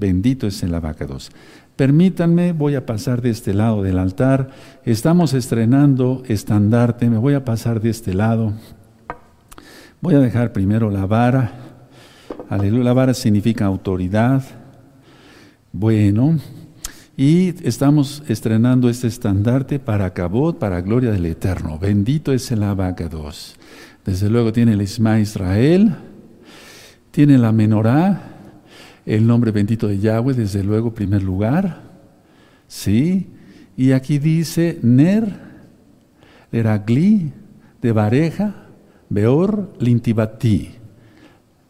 Bendito es el abacados. Permítanme, voy a pasar de este lado del altar. Estamos estrenando estandarte, me voy a pasar de este lado. Voy a dejar primero la vara. Aleluya, la vara significa autoridad. Bueno, y estamos estrenando este estandarte para Cabot, para gloria del Eterno. Bendito es el abacados. Desde luego tiene el Isma Israel, tiene la menorá, el nombre bendito de Yahweh, desde luego, primer lugar. ¿Sí? Y aquí dice Ner, Leragli, de Bareja, Beor, Lintibati.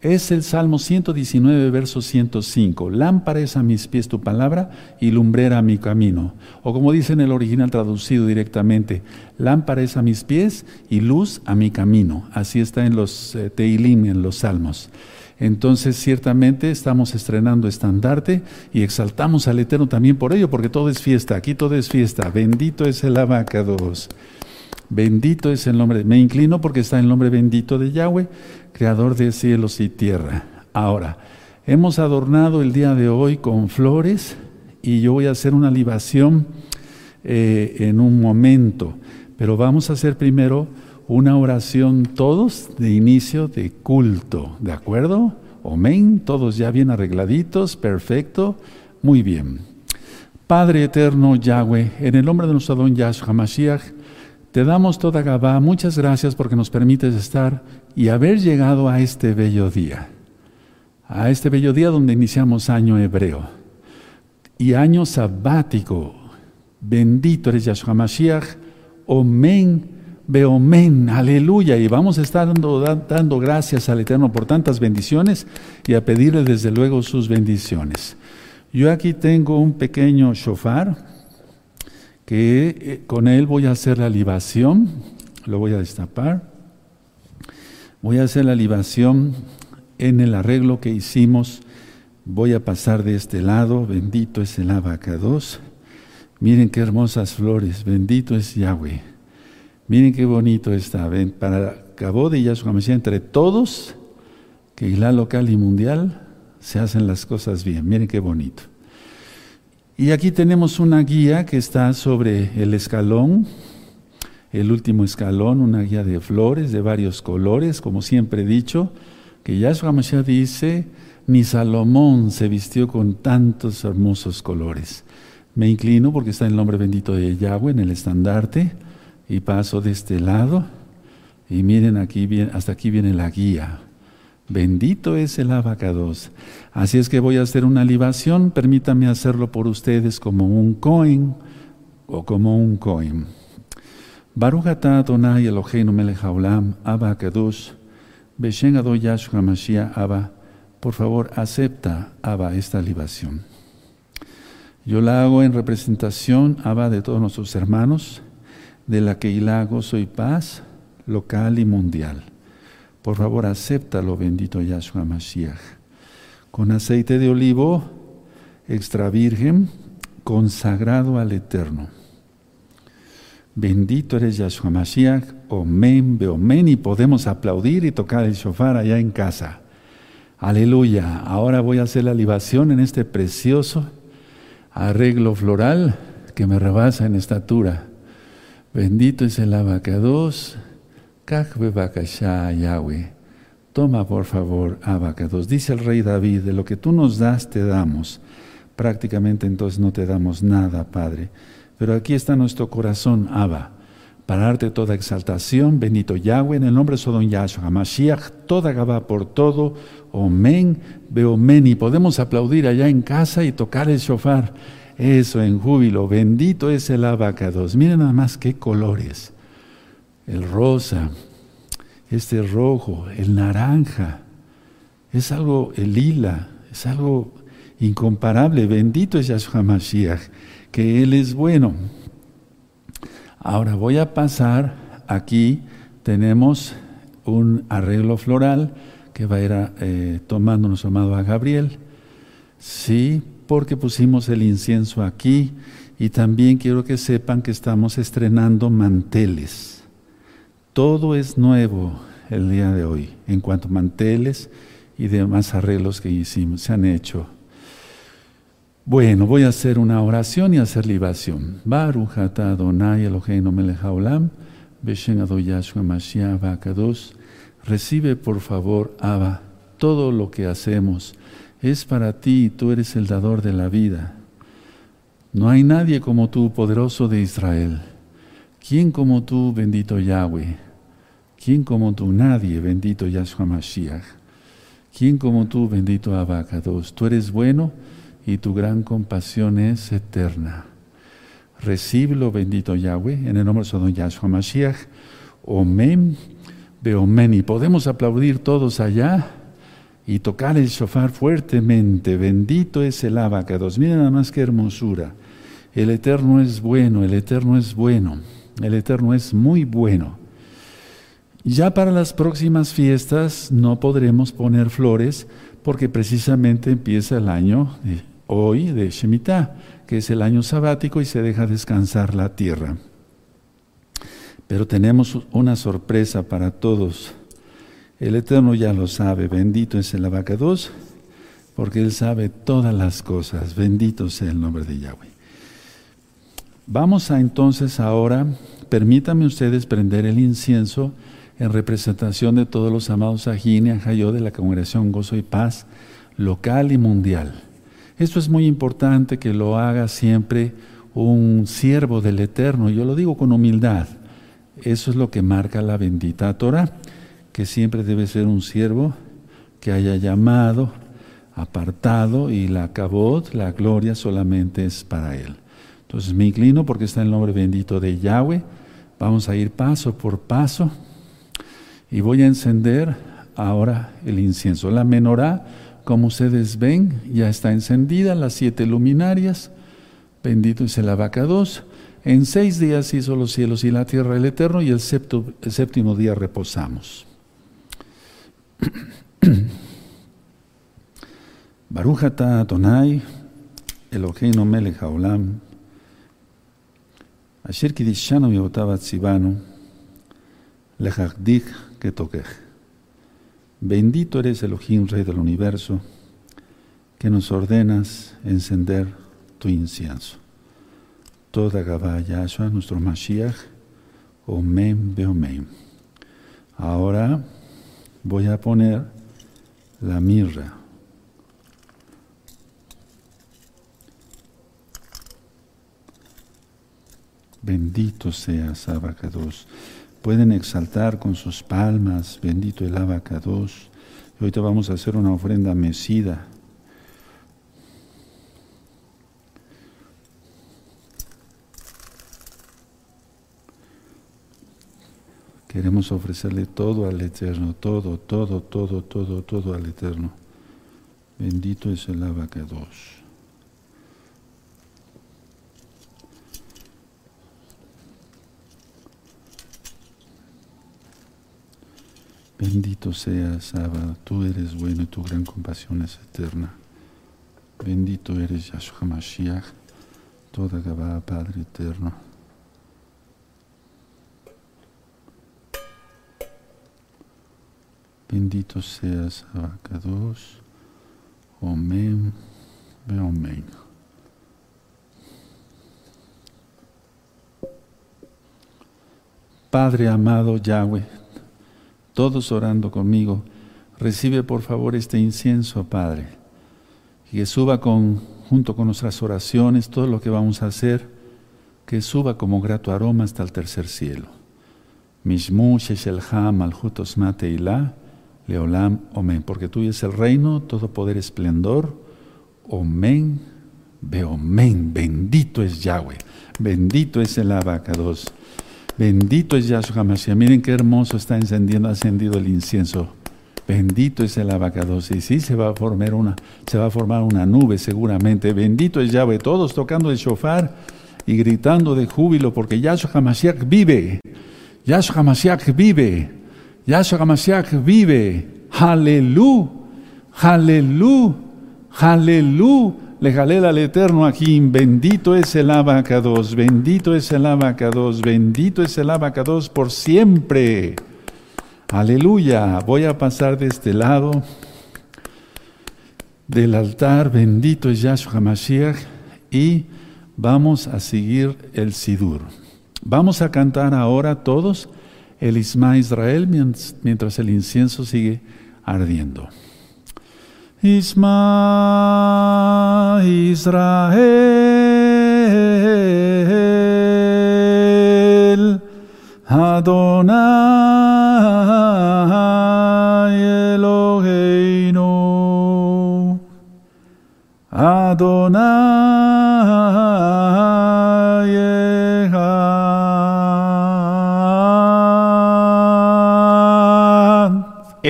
Es el Salmo 119, verso 105. Lámpara es a mis pies tu palabra y lumbrera a mi camino. O como dice en el original traducido directamente, lámpara es a mis pies y luz a mi camino. Así está en los eh, Teilim, en los Salmos. Entonces, ciertamente estamos estrenando estandarte y exaltamos al Eterno también por ello, porque todo es fiesta, aquí todo es fiesta. Bendito es el abacados. Bendito es el nombre. Me inclino porque está el nombre bendito de Yahweh, creador de cielos y tierra. Ahora, hemos adornado el día de hoy con flores y yo voy a hacer una libación eh, en un momento, pero vamos a hacer primero una oración todos de inicio de culto, ¿de acuerdo? Amén, todos ya bien arregladitos, perfecto, muy bien. Padre eterno Yahweh, en el nombre de nuestro don Yahshua Mashiach, te damos toda Gabá, muchas gracias porque nos permites estar y haber llegado a este bello día, a este bello día donde iniciamos año hebreo y año sabático. Bendito eres Yahshua Mashiach, Amén men, aleluya. Y vamos a estar dando, dando gracias al Eterno por tantas bendiciones y a pedirle desde luego sus bendiciones. Yo aquí tengo un pequeño shofar que eh, con él voy a hacer la libación, lo voy a destapar. Voy a hacer la libación en el arreglo que hicimos. Voy a pasar de este lado, bendito es el abacados. Miren qué hermosas flores, bendito es Yahweh. Miren qué bonito está. Ven, para Cabo de Yahshua Mashiach, entre todos, que la local y mundial, se hacen las cosas bien. Miren qué bonito. Y aquí tenemos una guía que está sobre el escalón, el último escalón, una guía de flores de varios colores, como siempre he dicho, que Yahshua Mashiach dice, ni Salomón se vistió con tantos hermosos colores. Me inclino porque está el nombre bendito de Yahweh en el estandarte y paso de este lado y miren aquí hasta aquí viene la guía. Bendito es el abacados. Así es que voy a hacer una libación, permítanme hacerlo por ustedes como un coin o como un coin. Baruch atah Adonai Eloheinu melech haolam, Abba Kadosh, Beshen Ado Yahshua Mashiach Abba. Por favor, acepta, Abba, esta libación. Yo la hago en representación, Abba, de todos nuestros hermanos, de la que hilago soy paz local y mundial. Por favor, acéptalo, bendito Yahshua Mashiach. Con aceite de olivo extra virgen, consagrado al Eterno. Bendito eres Yahshua Mashiach, omen, beomen, y podemos aplaudir y tocar el shofar allá en casa. Aleluya. Ahora voy a hacer la libación en este precioso arreglo floral que me rebasa en estatura. Bendito es el abacados, Yahweh. Toma por favor abacados. Dice el rey David, de lo que tú nos das te damos. Prácticamente entonces no te damos nada, Padre. Pero aquí está nuestro corazón, Abba, para darte toda exaltación, bendito Yahweh, en el nombre de Sodom Yahshua, Mashiach, toda Gabá por todo, Omen, Beomen, y podemos aplaudir allá en casa y tocar el shofar. Eso en júbilo. Bendito es el abacados. Miren nada más qué colores. El rosa, este rojo, el naranja. Es algo, el lila, es algo incomparable. Bendito es Yahshua Mashiach, que Él es bueno. Ahora voy a pasar, aquí tenemos un arreglo floral que va a ir eh, tomando nuestro amado a Gabriel. Sí, porque pusimos el incienso aquí y también quiero que sepan que estamos estrenando manteles. Todo es nuevo el día de hoy en cuanto a manteles y demás arreglos que hicimos, se han hecho. Bueno, voy a hacer una oración y hacer libación. Baruch Adonai Eloheinu haolam, Yahshua Mashiach. Recibe por favor, Abba, todo lo que hacemos es para ti, tú eres el dador de la vida. No hay nadie como tú, poderoso de Israel. ¿Quién como tú, bendito Yahweh? ¿Quién como tú? Nadie, bendito Yahshua Mashiach. ¿Quién como tú, bendito Abacados? Tú eres bueno y tu gran compasión es eterna. Recíbelo, bendito Yahweh, en el nombre de Don Yahshua Mashiach. Omen, beomen. Y podemos aplaudir todos allá y tocar el shofar fuertemente. Bendito es el abacados. Miren nada más qué hermosura. El Eterno es bueno, el Eterno es bueno, el Eterno es muy bueno. Ya para las próximas fiestas no podremos poner flores porque precisamente empieza el año hoy de Shemitah, que es el año sabático y se deja descansar la tierra. Pero tenemos una sorpresa para todos. El Eterno ya lo sabe, bendito es el abacados, porque Él sabe todas las cosas. Bendito sea el nombre de Yahweh. Vamos a entonces ahora, permítanme ustedes prender el incienso en representación de todos los amados Ajín y Ajayó de la Congregación Gozo y Paz local y mundial. Esto es muy importante que lo haga siempre un siervo del Eterno. Yo lo digo con humildad. Eso es lo que marca la bendita Torah, que siempre debe ser un siervo que haya llamado, apartado y la cabot, la gloria solamente es para él. Entonces me inclino porque está el nombre bendito de Yahweh. Vamos a ir paso por paso y voy a encender ahora el incienso. La menorá, como ustedes ven, ya está encendida, las siete luminarias. Bendito es el abacados. En seis días hizo los cielos y la tierra el Eterno y el, séptimo día reposamos. Barujata Tonai, Eloheinu Melech Haolam, Asher Kidishanu Yotabat Sibanu, Lechagdik Ketokech. Bendito eres Elohim, Rey del universo, que nos ordenas encender tu incienso. Toda Gabá Yahshua, nuestro Mashiach, Omen Beomen. Ahora voy a poner la mirra. Bendito seas, Abacados. Pueden exaltar con sus palmas, bendito el Abacados. Y ahorita vamos a hacer una ofrenda mesida. Queremos ofrecerle todo al Eterno, todo, todo, todo, todo, todo al Eterno. Bendito es el Abacados. Bendito seas, Abba, tú eres bueno y tu gran compasión es eterna. Bendito eres Yahshua Mashiach, toda Gabá, Padre eterno. Bendito seas, Abacados. Omen, Beomen. Padre amado Yahweh, todos orando conmigo, recibe por favor este incienso, Padre, y que suba con, junto con nuestras oraciones, todo lo que vamos a hacer, que suba como grato aroma hasta el tercer cielo. Mishmu Sheshelham Aljutos Mateila, Leolam Omen, porque tuyo es el reino, todo poder, esplendor, Omen, Beomen, bendito es Yahweh, bendito es el Abacados. Bendito es Yahshua Mashiach. Miren qué hermoso está encendiendo, ascendido el incienso. Bendito es el abacados. Y sí se va a formar una, se va a formar una nube seguramente. Bendito es Yahweh. Todos tocando el shofar y gritando de júbilo porque Yahshua Mashiach vive. Yahshua Mashiach vive. Yahshua Mashiach vive. Aleluya. Aleluya. Aleluya. Le jalé al Eterno aquí, bendito es el abacados, bendito es el abacados, bendito es el abacados por siempre. Aleluya. Voy a pasar de este lado. del altar, bendito es Yahshua HaMashiach, y vamos a seguir el Sidur. Vamos a cantar ahora todos el Isma Israel mientras el incienso sigue ardiendo. Isma Israel Adonai Eloheinu Adonai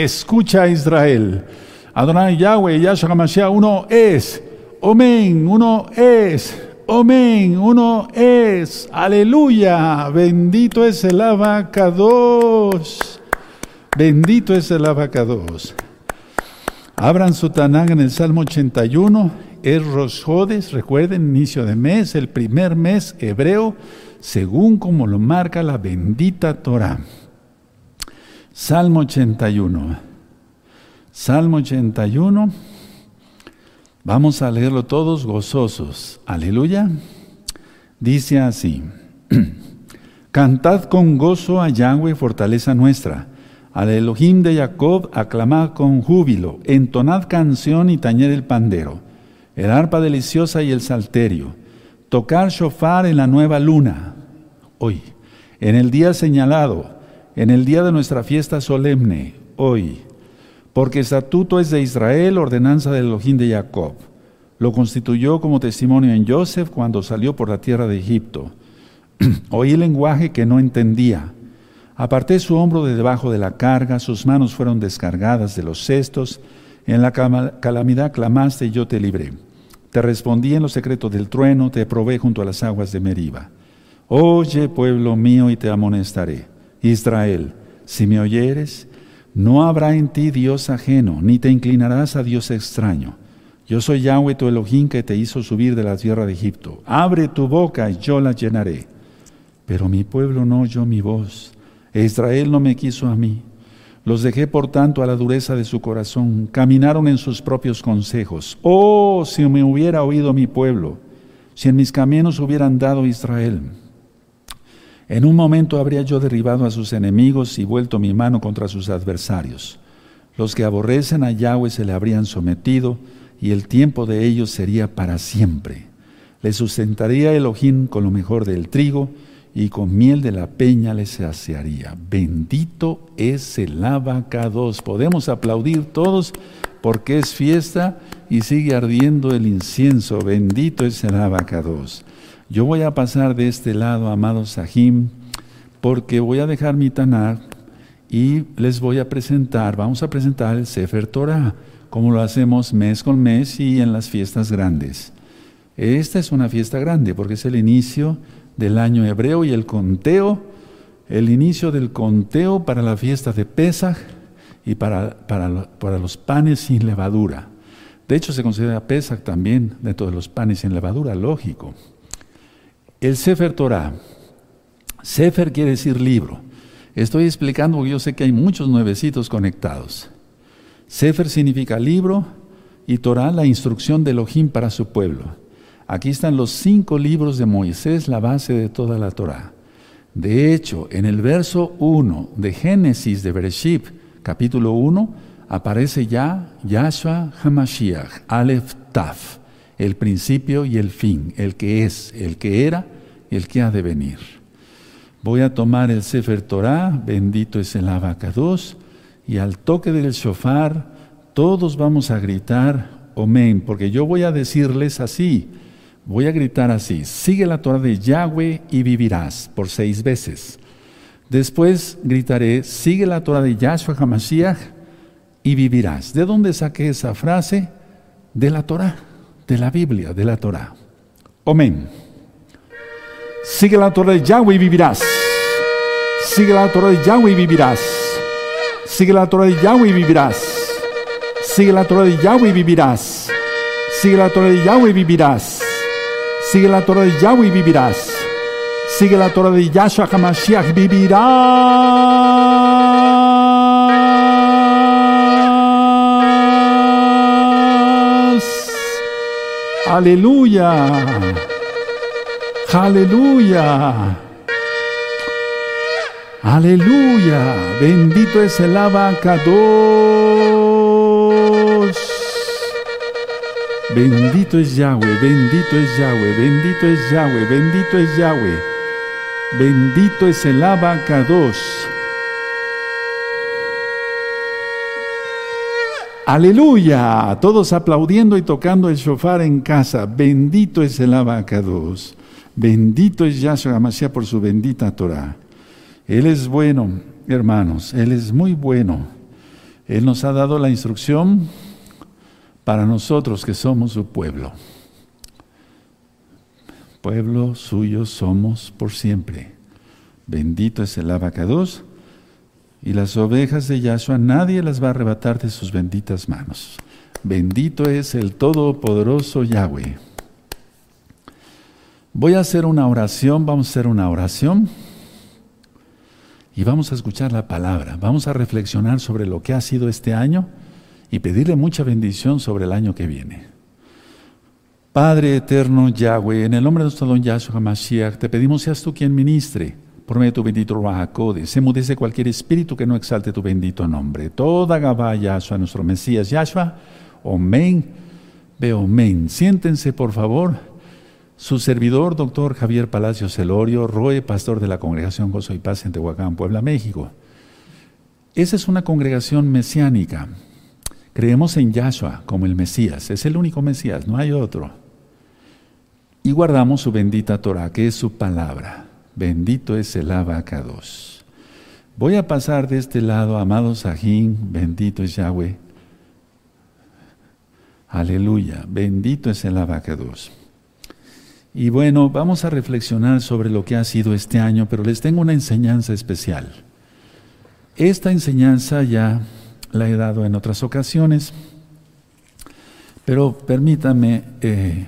Escucha Israel Adonai Yahweh, Yahshua HaMashiach, uno es. Amén, uno es. Amén, uno es. Aleluya. Bendito es el abacados. Bendito es el abacados. Abran su Tanán en el Salmo 81. Es Rosjodes, recuerden, inicio de mes, el primer mes hebreo, según como lo marca la bendita Torah. Salmo 81. Salmo 81. Vamos a leerlo todos gozosos. Aleluya. Dice así. Cantad con gozo a Yahweh, fortaleza nuestra. Al Elohim de Jacob, aclamad con júbilo. Entonad canción y tañed el pandero. El arpa deliciosa y el salterio. Tocar shofar en la nueva luna. Hoy. En el día señalado. En el día de nuestra fiesta solemne. Hoy porque estatuto es de Israel, ordenanza del Elohim de Jacob. Lo constituyó como testimonio en Joseph cuando salió por la tierra de Egipto. Oí lenguaje que no entendía. Aparté su hombro de debajo de la carga, sus manos fueron descargadas de los cestos. En la calamidad clamaste y yo te libré. Te respondí en los secretos del trueno, te probé junto a las aguas de Meriba. Oye, pueblo mío, y te amonestaré. Israel, si me oyeres, no habrá en ti Dios ajeno, ni te inclinarás a Dios extraño. Yo soy Yahweh tu Elohim que te hizo subir de la tierra de Egipto. Abre tu boca y yo la llenaré. Pero mi pueblo no oyó mi voz, e Israel no me quiso a mí. Los dejé por tanto a la dureza de su corazón, caminaron en sus propios consejos. Oh, si me hubiera oído mi pueblo, si en mis caminos hubieran dado Israel. En un momento habría yo derribado a sus enemigos y vuelto mi mano contra sus adversarios. Los que aborrecen a Yahweh se le habrían sometido y el tiempo de ellos sería para siempre. Le sustentaría Elohim con lo mejor del trigo y con miel de la peña le saciaría. Bendito es el abacados. Podemos aplaudir todos porque es fiesta y sigue ardiendo el incienso. Bendito es el abacados. Yo voy a pasar de este lado, amado Sahim, porque voy a dejar mi Tanakh y les voy a presentar, vamos a presentar el Sefer Torah, como lo hacemos mes con mes y en las fiestas grandes. Esta es una fiesta grande porque es el inicio del año hebreo y el conteo, el inicio del conteo para la fiesta de Pesach y para, para, para los panes sin levadura. De hecho, se considera Pesach también dentro de los panes sin levadura, lógico. El Sefer Torah. Sefer quiere decir libro. Estoy explicando porque yo sé que hay muchos nuevecitos conectados. Sefer significa libro y Torah la instrucción de Elohim para su pueblo. Aquí están los cinco libros de Moisés, la base de toda la Torah. De hecho, en el verso 1 de Génesis de Bereshit, capítulo 1, aparece ya Yahshua Hamashiach, Aleph Taf el principio y el fin, el que es, el que era el que ha de venir. Voy a tomar el Sefer Torah, bendito es el abacados, y al toque del shofar todos vamos a gritar Amén, porque yo voy a decirles así, voy a gritar así, sigue la Torah de Yahweh y vivirás por seis veces. Después gritaré, sigue la Torah de Yahshua HaMashiach y vivirás. ¿De dónde saqué esa frase? De la Torah de la Biblia, de la Torah. Amén. Sigue la Torah de Yahweh y vivirás. Sigue la Torah de Yahweh y vivirás. Sigue la Torah de Yahweh y vivirás. Sigue la Torah de Yahweh y vivirás. Sigue la Torah de Yahweh y vivirás. Sigue la Torah de Yahweh y vivirás. Sigue la Torah de Yahshua HaMashiach vivirás. Aleluya. Aleluya. Aleluya. Bendito es el abacados. Bendito es Yahweh, bendito es Yahweh, bendito es Yahweh, bendito es Yahweh. Bendito es el abacados. Aleluya. Todos aplaudiendo y tocando el shofar en casa. Bendito es el abacados. Bendito es Yahshua Mashiach por su bendita Torah. Él es bueno, hermanos, Él es muy bueno. Él nos ha dado la instrucción para nosotros que somos su pueblo. Pueblo suyo somos por siempre. Bendito es el abacados y las ovejas de Yahshua nadie las va a arrebatar de sus benditas manos. Bendito es el Todopoderoso Yahweh. Voy a hacer una oración, vamos a hacer una oración y vamos a escuchar la palabra. Vamos a reflexionar sobre lo que ha sido este año y pedirle mucha bendición sobre el año que viene. Padre eterno Yahweh, en el nombre de nuestro don Yahshua HaMashiach, te pedimos seas tú quien ministre por medio de tu bendito Ruach Se mudece cualquier espíritu que no exalte tu bendito nombre. Toda Gabá Yahshua, nuestro Mesías Yahshua. Omen. Veo, omen. Siéntense, por favor. Su servidor, doctor Javier Palacios Celorio, Roe, pastor de la Congregación Gozo y Paz en Tehuacán, Puebla, México. Esa es una congregación mesiánica. Creemos en Yahshua como el Mesías, es el único Mesías, no hay otro. Y guardamos su bendita Torah, que es su palabra. Bendito es el abacados. Voy a pasar de este lado, amado Sajín, bendito es Yahweh. Aleluya, bendito es el abacados. Y bueno, vamos a reflexionar sobre lo que ha sido este año, pero les tengo una enseñanza especial. Esta enseñanza ya la he dado en otras ocasiones, pero permítanme eh,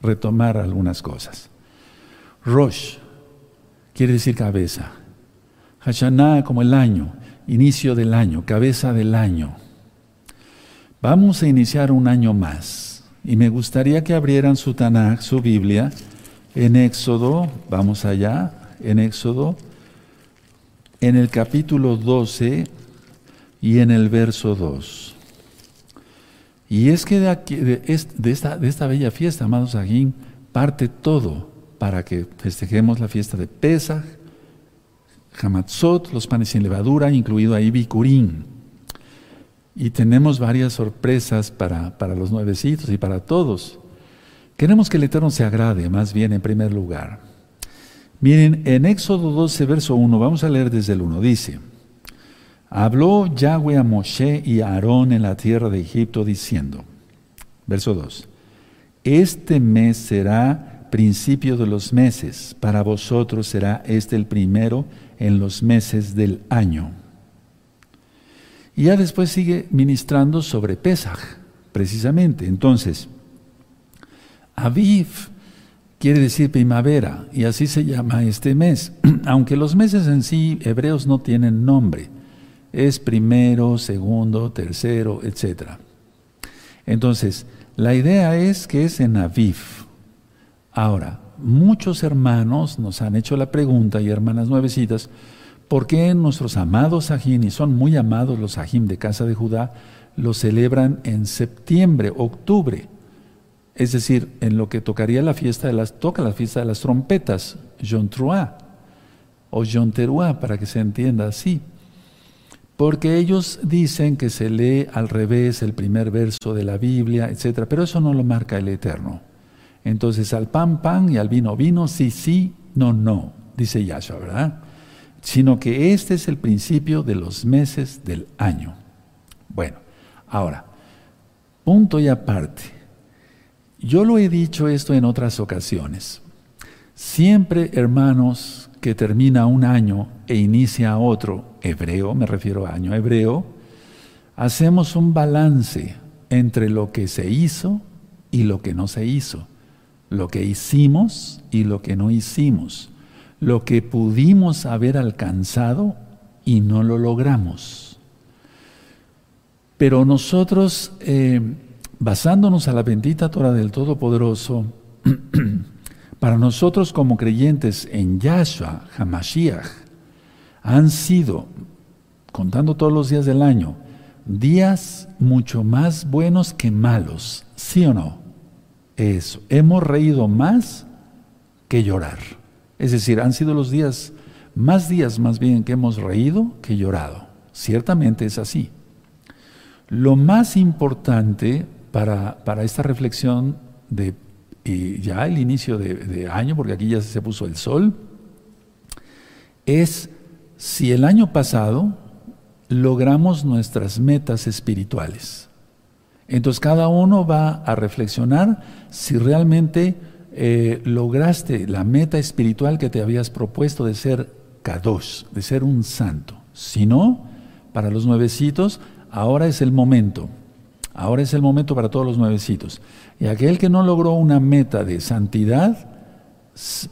retomar algunas cosas. Rosh quiere decir cabeza. Hashanah como el año, inicio del año, cabeza del año. Vamos a iniciar un año más. Y me gustaría que abrieran su Tanakh, su Biblia, en Éxodo, vamos allá, en Éxodo, en el capítulo 12 y en el verso 2. Y es que de, aquí, de, esta, de esta, bella fiesta, amados Aguín, parte todo para que festejemos la fiesta de Pesach, Hamatzot, los panes sin levadura, incluido ahí Bikurim. Y tenemos varias sorpresas para, para los nuevecitos y para todos. Queremos que el Eterno se agrade, más bien en primer lugar. Miren, en Éxodo 12, verso 1, vamos a leer desde el 1, dice, Habló Yahweh a Moshe y a Aarón en la tierra de Egipto diciendo, verso 2, Este mes será principio de los meses, para vosotros será este el primero en los meses del año. Y ya después sigue ministrando sobre Pesach, precisamente. Entonces, Aviv quiere decir primavera, y así se llama este mes. Aunque los meses en sí hebreos no tienen nombre, es primero, segundo, tercero, etc. Entonces, la idea es que es en Aviv. Ahora, muchos hermanos nos han hecho la pregunta, y hermanas nuevecitas, ¿Por qué nuestros amados Sajim, y son muy amados los Sajim de casa de Judá, los celebran en septiembre, octubre? Es decir, en lo que tocaría la fiesta de las, toca la fiesta de las trompetas, Yom o Yom para que se entienda así. Porque ellos dicen que se lee al revés el primer verso de la Biblia, etc. Pero eso no lo marca el Eterno. Entonces, al pan, pan y al vino, vino, sí, sí, no, no, dice Yahshua, ¿verdad? sino que este es el principio de los meses del año. Bueno, ahora, punto y aparte. Yo lo he dicho esto en otras ocasiones. Siempre, hermanos, que termina un año e inicia otro, hebreo, me refiero a año hebreo, hacemos un balance entre lo que se hizo y lo que no se hizo, lo que hicimos y lo que no hicimos lo que pudimos haber alcanzado y no lo logramos. Pero nosotros, eh, basándonos a la bendita Torah del Todopoderoso, para nosotros como creyentes en Yahshua, Hamashiach, han sido, contando todos los días del año, días mucho más buenos que malos, ¿sí o no? Eso, hemos reído más que llorar. Es decir, han sido los días, más días más bien que hemos reído que llorado. Ciertamente es así. Lo más importante para, esta reflexión de ya el inicio de, de año, porque aquí ya se puso el sol, es si el año pasado logramos nuestras metas espirituales. Entonces cada uno va a reflexionar si realmente eh, lograste la meta espiritual que te habías propuesto de ser kadosh, de ser un santo. Si no, para los nuevecitos, ahora es el momento. Ahora es el momento para todos los nuevecitos. Y aquel que no logró una meta de santidad,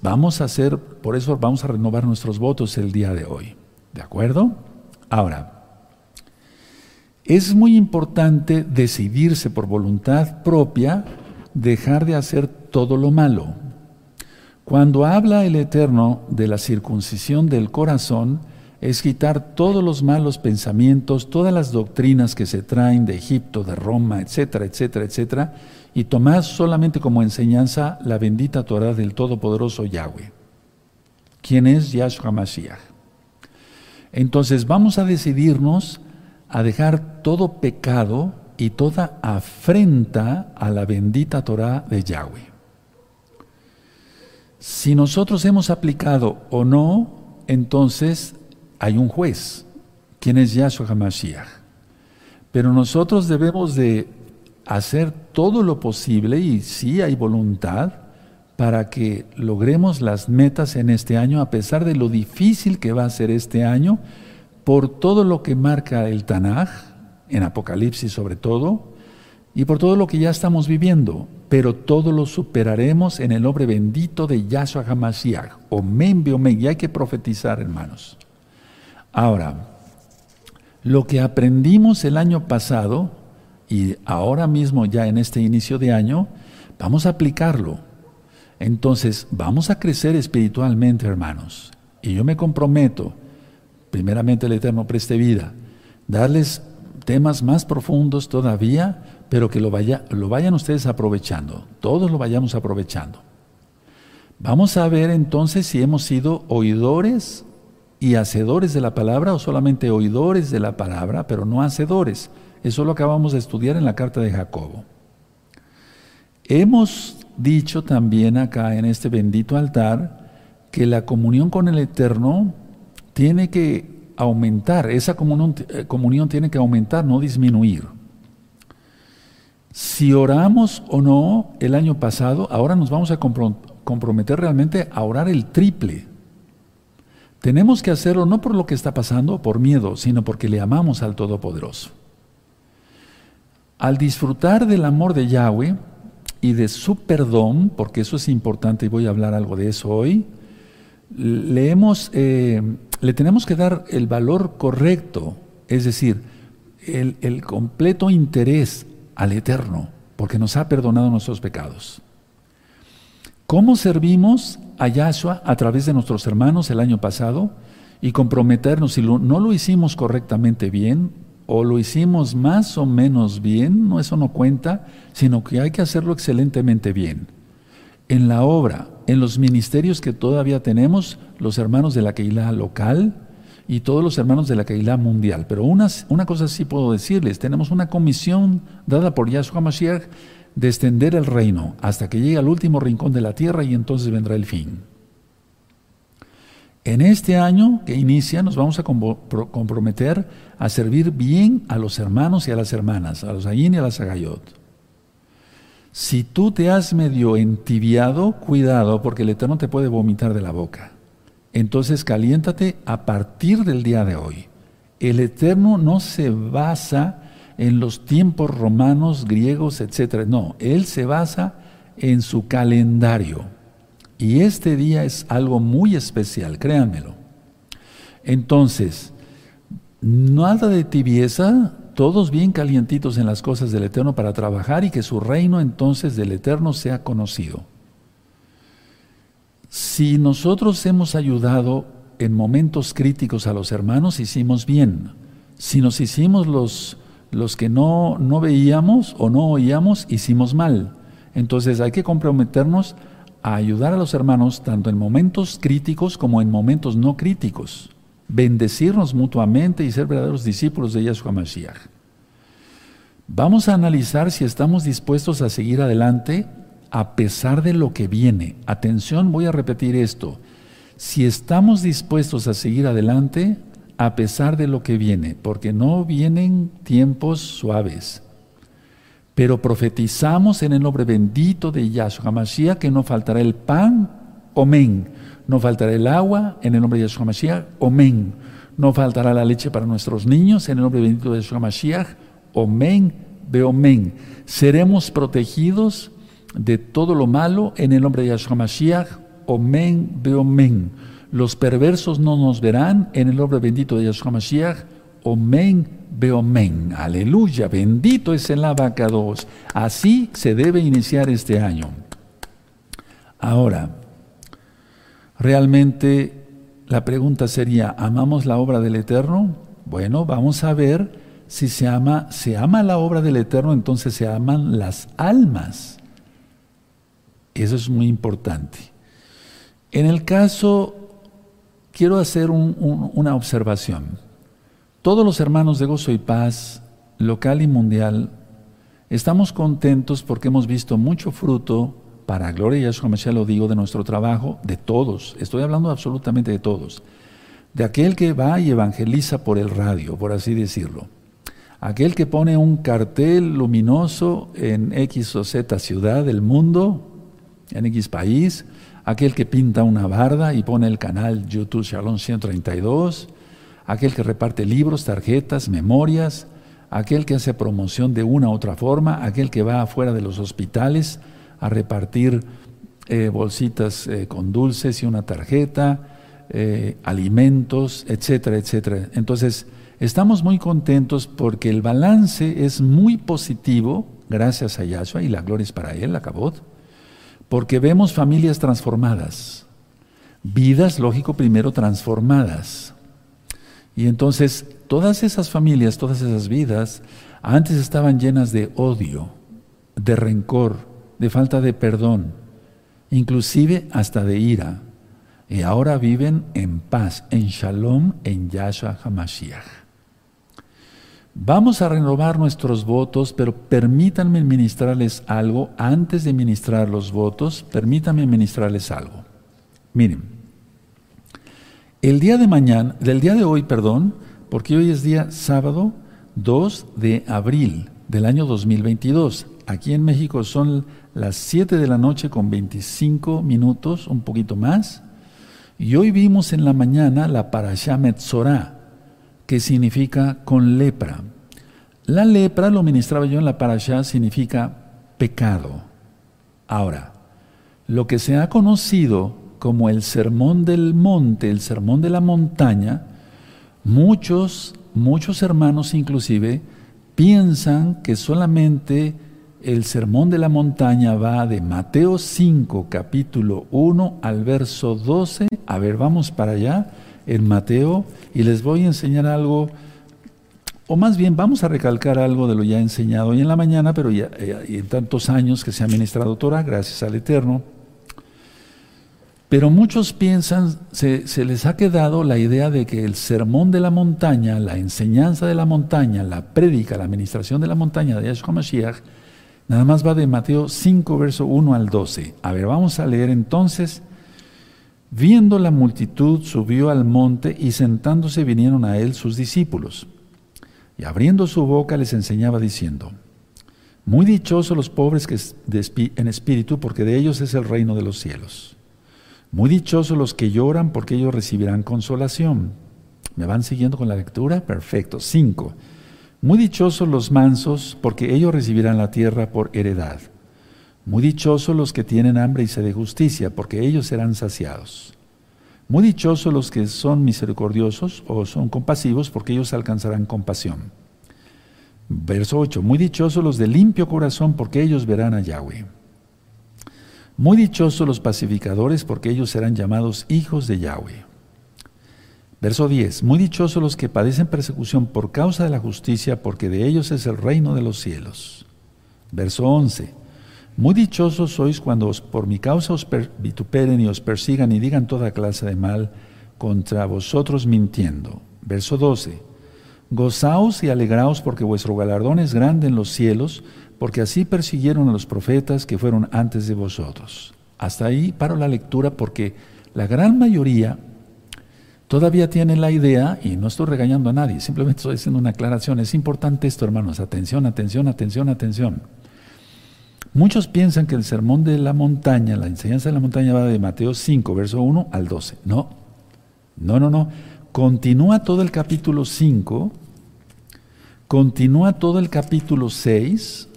vamos a hacer, por eso vamos a renovar nuestros votos el día de hoy. ¿De acuerdo? Ahora, es muy importante decidirse por voluntad propia, dejar de hacer todo lo malo. Cuando habla el Eterno de la circuncisión del corazón, es quitar todos los malos pensamientos, todas las doctrinas que se traen de Egipto, de Roma, etcétera, etcétera, etcétera, y tomar solamente como enseñanza la bendita Torah del Todopoderoso Yahweh, quien es Yahshua Mashiach. Entonces vamos a decidirnos a dejar todo pecado y toda afrenta a la bendita Torah de Yahweh. Si nosotros hemos aplicado o no, entonces hay un juez, quien es Yahshua HaMashiach. Pero nosotros debemos de hacer todo lo posible y sí hay voluntad para que logremos las metas en este año, a pesar de lo difícil que va a ser este año, por todo lo que marca el Tanaj, en Apocalipsis sobre todo, y por todo lo que ya estamos viviendo, pero todo lo superaremos en el nombre bendito de Yahshua HaMashiach. Omen, omen, y hay que profetizar, hermanos. Ahora, lo que aprendimos el año pasado, y ahora mismo ya en este inicio de año, vamos a aplicarlo. Entonces, vamos a crecer espiritualmente, hermanos. Y yo me comprometo primeramente el Eterno preste vida, darles temas más profundos todavía, pero que lo, vaya, lo vayan ustedes aprovechando, todos lo vayamos aprovechando. Vamos a ver entonces si hemos sido oidores y hacedores de la palabra o solamente oidores de la palabra, pero no hacedores. Eso lo acabamos de estudiar en la carta de Jacobo. Hemos dicho también acá en este bendito altar que la comunión con el Eterno tiene que aumentar, esa eh, comunión, tiene que aumentar, no disminuir. Si oramos o no el año pasado, ahora nos vamos a comprometer realmente a orar el triple. Tenemos que hacerlo no por lo que está pasando, por miedo, sino porque le amamos al Todopoderoso. Al disfrutar del amor de Yahweh y de su perdón, porque eso es importante y voy a hablar algo de eso hoy, le hemos eh, le tenemos que dar el valor correcto, es decir, el, completo interés al Eterno, porque nos ha perdonado nuestros pecados. ¿Cómo servimos a Yahshua a través de nuestros hermanos el año pasado? Y comprometernos, si no lo hicimos correctamente bien, o lo hicimos más o menos bien, no eso no cuenta, sino que hay que hacerlo excelentemente bien. En la obra, en los ministerios que todavía tenemos, los hermanos de la Keilah local y todos los hermanos de la Keilah mundial. Pero una, una cosa sí puedo decirles, tenemos una comisión dada por Yahshua Mashiach de extender el reino hasta que llegue al último rincón de la tierra y entonces vendrá el fin. En este año que inicia nos vamos a comprometer a servir bien a los hermanos y a las hermanas, a los Ayin y a las Agayot. Si tú te has medio entibiado, cuidado, porque el Eterno te puede vomitar de la boca. Entonces caliéntate a partir del día de hoy. El Eterno no se basa en los tiempos romanos, griegos, etc. No, Él se basa en su calendario. Y este día es algo muy especial, créanmelo. Entonces, nada de tibieza, todos bien calientitos en las cosas del Eterno para trabajar y que su reino entonces del Eterno sea conocido. Si nosotros hemos ayudado en momentos críticos a los hermanos, hicimos bien. Si nos hicimos los, los que no, no veíamos o no oíamos, hicimos mal. Entonces hay que comprometernos a ayudar a los hermanos tanto en momentos críticos como en momentos no críticos bendecirnos mutuamente y ser verdaderos discípulos de Yahshua Mashiach. Vamos a analizar si estamos dispuestos a seguir adelante a pesar de lo que viene. Atención, voy a repetir esto. Si estamos dispuestos a seguir adelante a pesar de lo que viene, porque no vienen tiempos suaves. Pero profetizamos en el nombre bendito de Yahshua Mashiach que no faltará el pan, amén no faltará el agua en el nombre de Yeshua Mashiach, Omen. No faltará la leche para nuestros niños en el nombre bendito de Yeshua Mashiach, Omen, Beomen. Seremos protegidos de todo lo malo en el nombre de Yeshua Mashiach, Omen, Beomen. Los perversos no nos verán en el nombre bendito de Yeshua Mashiach, Omen, Beomen. Aleluya, bendito es el abacados. Así se debe iniciar este año. Ahora, Realmente la pregunta sería, ¿amamos la obra del Eterno? Bueno, vamos a ver si se ama, se ama la obra del Eterno, entonces se aman las almas. Eso es muy importante. En el caso, quiero hacer una observación. Todos los hermanos de Gozo y Paz, local y mundial, estamos contentos porque hemos visto mucho fruto para gloria de Yahshua Mashiach lo digo, de nuestro trabajo, de todos, estoy hablando absolutamente de todos, de aquel que va y evangeliza por el radio, por así decirlo, aquel que pone un cartel luminoso en X o Z ciudad del mundo, en X país, aquel que pinta una barda y pone el canal YouTube Shalom 132, aquel que reparte libros, tarjetas, memorias, aquel que hace promoción de una u otra forma, aquel que va afuera de los hospitales, a repartir eh, bolsitas eh, con dulces y una tarjeta, eh, alimentos, etcétera, etcétera. Entonces, estamos muy contentos porque el balance es muy positivo, gracias a Yahshua, y la gloria es para Él, acabó, porque vemos familias transformadas, vidas, lógico, primero transformadas. Y entonces, todas esas familias, todas esas vidas, antes estaban llenas de odio, de rencor, de falta de perdón, inclusive hasta de ira. Y ahora viven en paz, en shalom, en Yahshua HaMashiach. Vamos a renovar nuestros votos, pero permítanme ministrarles algo. Antes de ministrar los votos, permítanme ministrarles algo. Miren, el día de mañana, del día de hoy, perdón, porque hoy es día sábado 2 de abril del año 2022. Aquí en México son las 7 de la noche con 25 minutos, un poquito más. Y hoy vimos en la mañana la Parashá Metzorah, que significa con lepra. La lepra, lo ministraba yo en la Parashá, significa pecado. Ahora, lo que se ha conocido como el sermón del monte, el sermón de la montaña, muchos, muchos hermanos inclusive, piensan que solamente el sermón de la montaña va de Mateo 5, capítulo 1 al verso 12. A ver, vamos para allá en Mateo y les voy a enseñar algo, o más bien vamos a recalcar algo de lo ya enseñado hoy en la mañana, pero ya eh, en tantos años que se ha ministrado Torah, gracias al Eterno. Pero muchos piensan, se, se, les ha quedado la idea de que el sermón de la montaña, la enseñanza de la montaña, la prédica, la administración de la montaña de Yahshua Mashiach, Nada más va de Mateo 5, verso 1 al 12. A ver, vamos a leer entonces. Viendo la multitud, subió al monte y sentándose vinieron a él sus discípulos. Y abriendo su boca les enseñaba diciendo, Muy dichosos los pobres que en espíritu, porque de ellos es el reino de los cielos. Muy dichosos los que lloran, porque ellos recibirán consolación. ¿Me van siguiendo con la lectura? Perfecto. 5. Muy dichosos los mansos, porque ellos recibirán la tierra por heredad. Muy dichosos los que tienen hambre y sed de justicia, porque ellos serán saciados. Muy dichosos los que son misericordiosos o son compasivos, porque ellos alcanzarán compasión. Verso 8. Muy dichosos los de limpio corazón, porque ellos verán a Yahweh. Muy dichosos los pacificadores, porque ellos serán llamados hijos de Yahweh. Verso 10. Muy dichosos los que padecen persecución por causa de la justicia, porque de ellos es el reino de los cielos. Verso 11. Muy dichosos sois cuando por mi causa os vituperen y os persigan y digan toda clase de mal contra vosotros mintiendo. Verso 12. Gozaos y alegraos porque vuestro galardón es grande en los cielos, porque así persiguieron a los profetas que fueron antes de vosotros. Hasta ahí paro la lectura porque la gran mayoría todavía tiene la idea, y no estoy regañando a nadie, simplemente estoy haciendo una aclaración. Es importante esto, hermanos. Atención, atención, atención, atención. Muchos piensan que el sermón de la montaña, la enseñanza de la montaña va de Mateo 5, verso 1 al 12. No, no, no, no. Continúa todo el capítulo 5, continúa todo el capítulo 6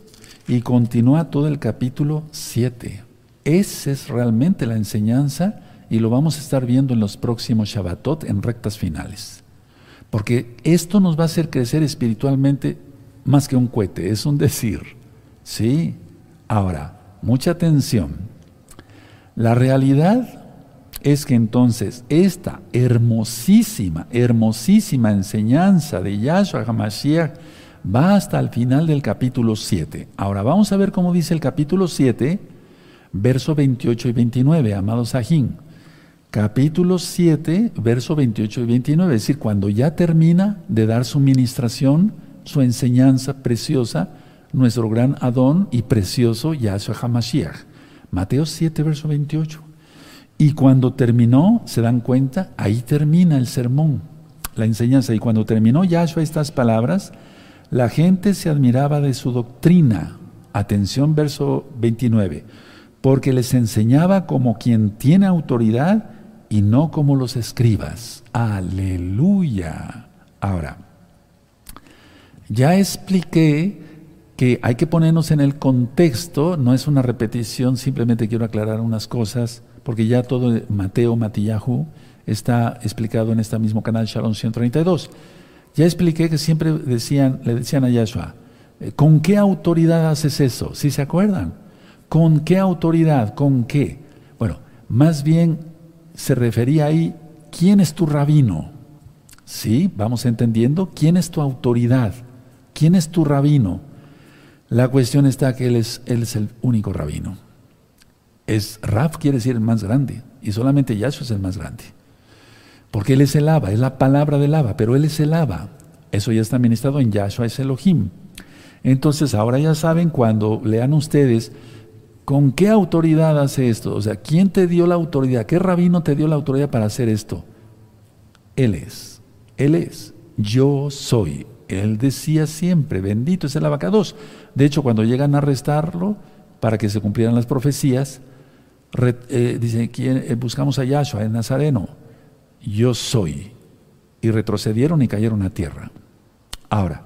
y continúa todo el capítulo 7. Esa es realmente la enseñanza y lo vamos a estar viendo en los próximos Shabbatot en rectas finales. Porque esto nos va a hacer crecer espiritualmente más que un cohete, es un decir. ¿Sí? Ahora, mucha atención. La realidad es que entonces esta hermosísima, hermosísima enseñanza de Yahshua HaMashiach va hasta el final del capítulo 7. Ahora vamos a ver cómo dice el capítulo 7, verso 28 y 29, amado Sajín capítulo 7, verso 28 y 29, es decir, cuando ya termina de dar su ministración, su enseñanza preciosa, nuestro gran Adón y precioso Yahshua HaMashiach. Mateo 7, verso 28. Y cuando terminó, se dan cuenta, ahí termina el sermón, la enseñanza. Y cuando terminó Yahshua estas palabras, la gente se admiraba de su doctrina. Atención, verso 29. Porque les enseñaba como quien tiene autoridad y no como los escribas. Aleluya. Ahora, ya expliqué que hay que ponernos en el contexto, no es una repetición, simplemente quiero aclarar unas cosas, porque ya todo Mateo, Matillahu, está explicado en este mismo canal Shalom 132. Ya expliqué que siempre decían, le decían a Yahshua, eh, ¿con qué autoridad haces eso? ¿Sí se acuerdan? ¿Con qué autoridad? ¿Con qué? Bueno, más bien se refería ahí, ¿quién es tu rabino? Sí, vamos entendiendo, ¿quién es tu autoridad? ¿Quién es tu rabino? La cuestión está que él es, él es el único rabino. Es Raf quiere decir el más grande, y solamente Yahshua es el más grande. Porque él es el Abba, es la palabra del Abba, pero él es el Abba. Eso ya está ministrado en Yahshua, es Elohim. Entonces, ahora ya saben, cuando lean ustedes ¿Con qué autoridad hace esto? O sea, ¿quién te dio la autoridad? ¿Qué rabino te dio la autoridad para hacer esto? Él es. Él es. Yo soy. Él decía siempre, bendito es el abacados. De hecho, cuando llegan a arrestarlo para que se cumplieran las profecías, eh, dice, ¿quién, eh, buscamos a Yahshua, el Nazareno. Yo soy. Y retrocedieron y cayeron a tierra. Ahora,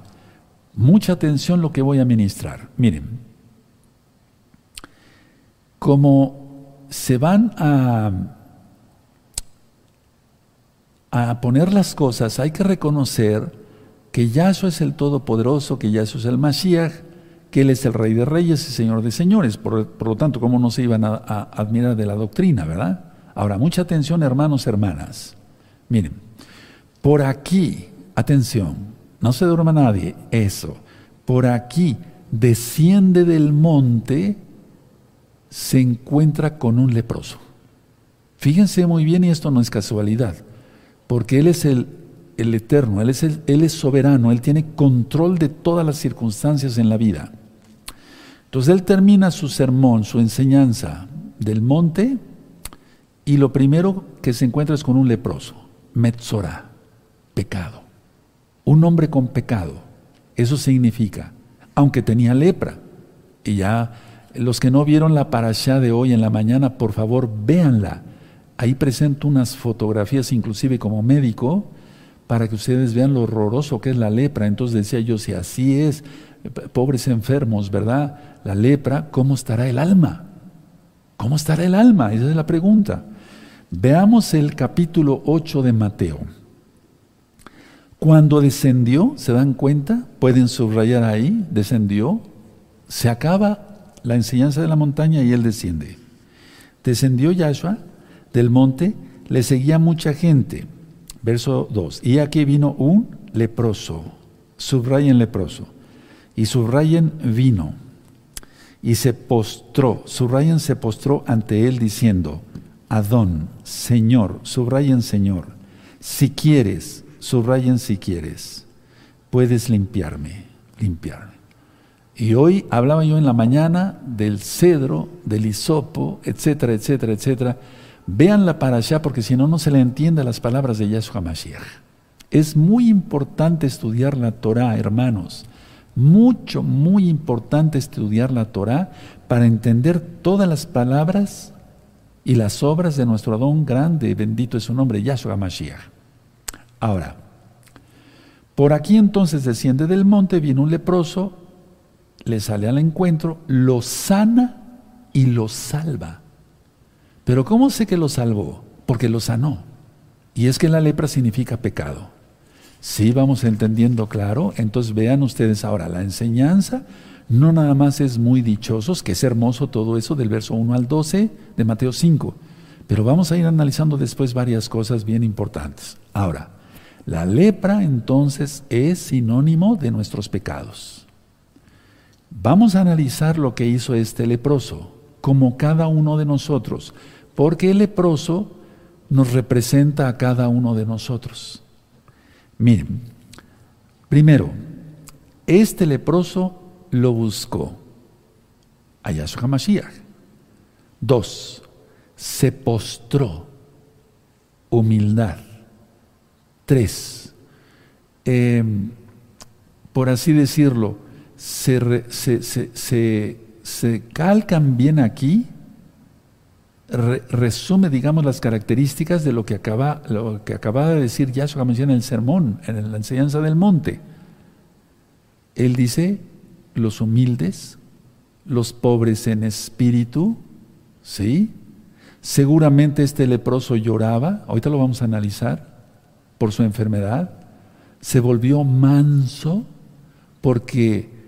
mucha atención lo que voy a ministrar. Miren, como se van a, a poner las cosas, hay que reconocer que Yahshua es el Todopoderoso, que Yahshua es el Mashiach, que Él es el Rey de Reyes y Señor de Señores. Por, lo tanto, ¿cómo no se iban a, admirar de la doctrina, verdad? Ahora, mucha atención, hermanos, hermanas. Miren, por aquí, atención, no se duerma nadie, eso. Por aquí desciende del monte se encuentra con un leproso. Fíjense muy bien, y esto no es casualidad, porque Él es el, el eterno, él es, él es soberano, Él tiene control de todas las circunstancias en la vida. Entonces Él termina su sermón, su enseñanza del monte, y lo primero que se encuentra es con un leproso, Metzorah, pecado. Un hombre con pecado. Eso significa, aunque tenía lepra, y ya los que no vieron la parashá de hoy en la mañana, por favor, véanla. Ahí presento unas fotografías, inclusive como médico, para que ustedes vean lo horroroso que es la lepra. Entonces decía yo, si así es, pobres enfermos, ¿verdad? La lepra, ¿cómo estará el alma? ¿Cómo estará el alma? Esa es la pregunta. Veamos el capítulo 8 de Mateo. Cuando descendió, ¿se dan cuenta? Pueden subrayar ahí, descendió, se acaba la enseñanza de la montaña y él desciende. Descendió Yahshua del monte, le seguía mucha gente. Verso 2. Y aquí vino un leproso. Subrayen leproso. Y subrayen vino. Y se postró. Subrayen se postró ante él diciendo, Adón, Señor, subrayen Señor, si quieres, subrayen si quieres, puedes limpiarme, limpiarme. Y hoy hablaba yo en la mañana del cedro, del hisopo, etcétera, etcétera, etcétera. Véanla para allá porque si no, no se le entiende las palabras de Yahshua Mashiach. Es muy importante estudiar la Torah, hermanos. Mucho, muy importante estudiar la Torah para entender todas las palabras y las obras de nuestro Adón grande, bendito es su nombre, Yahshua Mashiach. Ahora, por aquí entonces desciende del monte, viene un leproso, le sale al encuentro, lo sana y lo salva. Pero ¿cómo sé que lo salvó? Porque lo sanó. Y es que la lepra significa pecado. Sí, vamos entendiendo claro. Entonces vean ustedes ahora, la enseñanza no nada más es muy dichosos, que es hermoso todo eso del verso 1 al 12 de Mateo 5. Pero vamos a ir analizando después varias cosas bien importantes. Ahora, la lepra entonces es sinónimo de nuestros pecados. Vamos a analizar lo que hizo este leproso, como cada uno de nosotros porque el leproso nos representa a cada uno de nosotros. Miren, primero, este leproso lo buscó a Yahshua Mashiach. Dos, se postró, humildad. Tres, em, por así decirlo, se, se calcan bien aquí resume, digamos, las características de lo que acaba, lo que acaba de decir Yahshua en el sermón, en la enseñanza del monte. Él dice, los humildes, los pobres en espíritu, ¿sí? Seguramente este leproso lloraba, ahorita lo vamos a analizar, por su enfermedad. Se volvió manso porque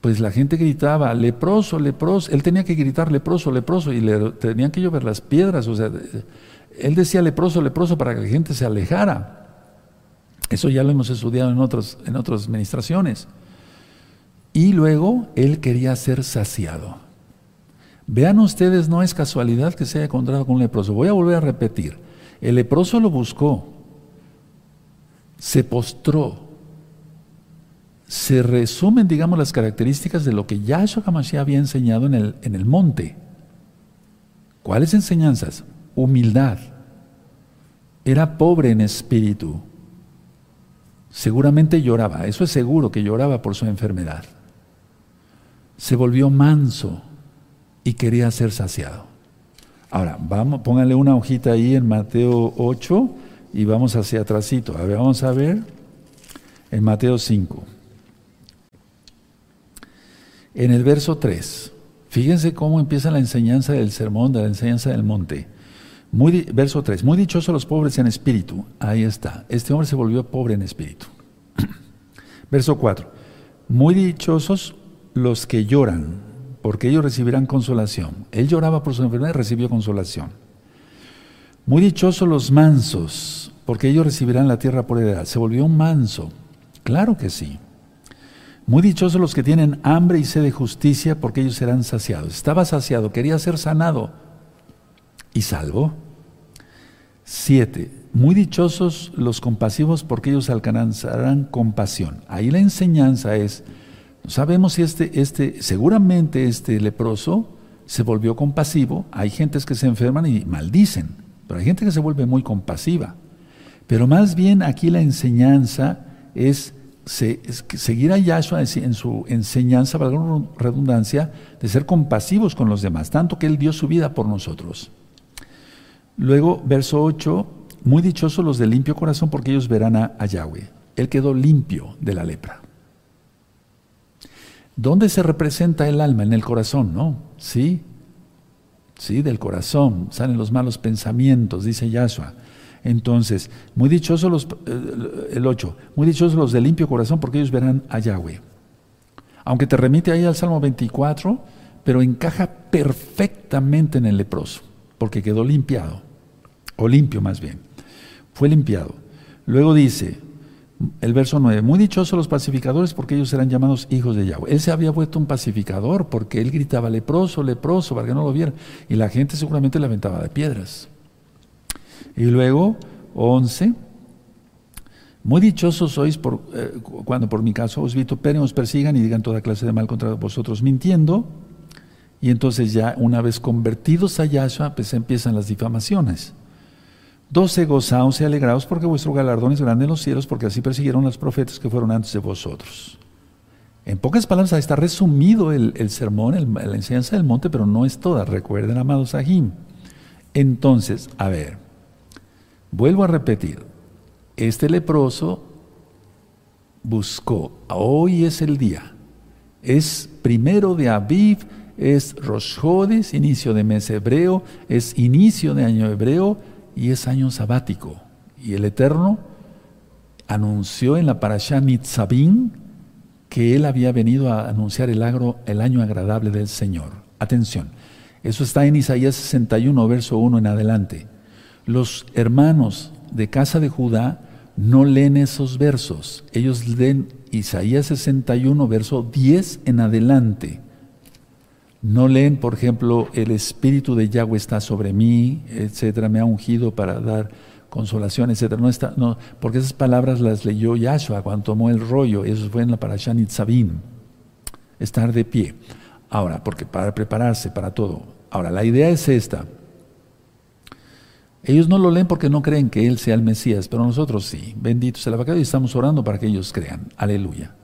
pues la gente gritaba, leproso, leproso, él tenía que gritar leproso, leproso, y le tenían que llover las piedras, o sea, él decía leproso, leproso para que la gente se alejara. Eso ya lo hemos estudiado en, otros, en otras administraciones. Y luego él quería ser saciado. Vean ustedes, no es casualidad que se haya encontrado con un leproso. Voy a volver a repetir. El leproso lo buscó, se postró, se resumen, digamos, las características de lo que Yahshua HaMashiach había enseñado en el, en el monte. ¿Cuáles enseñanzas? Humildad. Era pobre en espíritu. Seguramente lloraba, eso es seguro que lloraba por su enfermedad. Se volvió manso y quería ser saciado. Ahora, vamos, pónganle una hojita ahí en Mateo 8 y vamos hacia atrásito. A ver, vamos a ver en Mateo 5 en el verso 3. Fíjense cómo empieza la enseñanza del sermón, de la enseñanza del monte. Muy, verso 3. Muy dichosos los pobres en espíritu. Ahí está. Este hombre se volvió pobre en espíritu. verso 4. Muy dichosos los que lloran, porque ellos recibirán consolación. Él lloraba por su enfermedad y recibió consolación. Muy dichosos los mansos, porque ellos recibirán la tierra por heredad. Se volvió un manso. Claro que sí. Muy dichosos los que tienen hambre y sed de justicia, porque ellos serán saciados. Estaba saciado, quería ser sanado y salvo. Siete, muy dichosos los compasivos, porque ellos alcanzarán compasión. Ahí la enseñanza es, sabemos si este, este, seguramente este leproso se volvió compasivo. Hay gentes que se enferman y maldicen, pero hay gente que se vuelve muy compasiva. Pero más bien aquí la enseñanza es seguir a Yahshua en su enseñanza, la redundancia, de ser compasivos con los demás, tanto que Él dio su vida por nosotros. Luego, verso 8, muy dichosos los de limpio corazón porque ellos verán a, Yahweh. Él quedó limpio de la lepra. ¿Dónde se representa el alma? En el corazón, ¿no? Sí, sí, del corazón salen los malos pensamientos, dice Yahshua. Entonces, muy dichosos los, eh, el 8, muy dichosos los de limpio corazón porque ellos verán a Yahweh. Aunque te remite ahí al Salmo 24, pero encaja perfectamente en el leproso, porque quedó limpiado, o limpio más bien, fue limpiado. Luego dice, el verso 9, muy dichosos los pacificadores porque ellos serán llamados hijos de Yahweh. Él se había vuelto un pacificador porque él gritaba leproso, leproso, para que no lo vieran. Y la gente seguramente le aventaba de piedras. Y luego, 11, muy dichosos sois eh, cuando por mi caso os vituperen, os persigan y digan toda clase de mal contra vosotros mintiendo. Y entonces ya una vez convertidos a Yahshua, pues empiezan las difamaciones. 12 gozaos y alegraos porque vuestro galardón es grande en los cielos, porque así persiguieron los profetas que fueron antes de vosotros. En pocas palabras, ahí está resumido el, sermón, la enseñanza del monte, pero no es toda. Recuerden, amados Ahim. Entonces, a ver, vuelvo a repetir. Este leproso buscó, hoy es el día, es primero de Aviv, es Rosh inicio de mes hebreo, es inicio de año hebreo, y es año sabático. Y el Eterno anunció en la parasha Nitzabim que él había venido a anunciar el, agro, el año agradable del Señor. Atención, eso está en Isaías 61, verso 1 en adelante. Los hermanos de casa de Judá no leen esos versos, ellos leen Isaías 61, verso 10 en adelante. No leen, por ejemplo, el Espíritu de Yahweh está sobre mí, etcétera, me ha ungido para dar consolación, etcétera. No está, no, porque esas palabras las leyó Yahshua cuando tomó el rollo, eso fue en la Parashat Nitzavim. Estar de pie. Ahora, porque para prepararse para todo. Ahora, la idea es esta. Ellos no lo leen porque no creen que Él sea el Mesías, pero nosotros sí. Bendito sea el abacado y estamos orando para que ellos crean. Aleluya.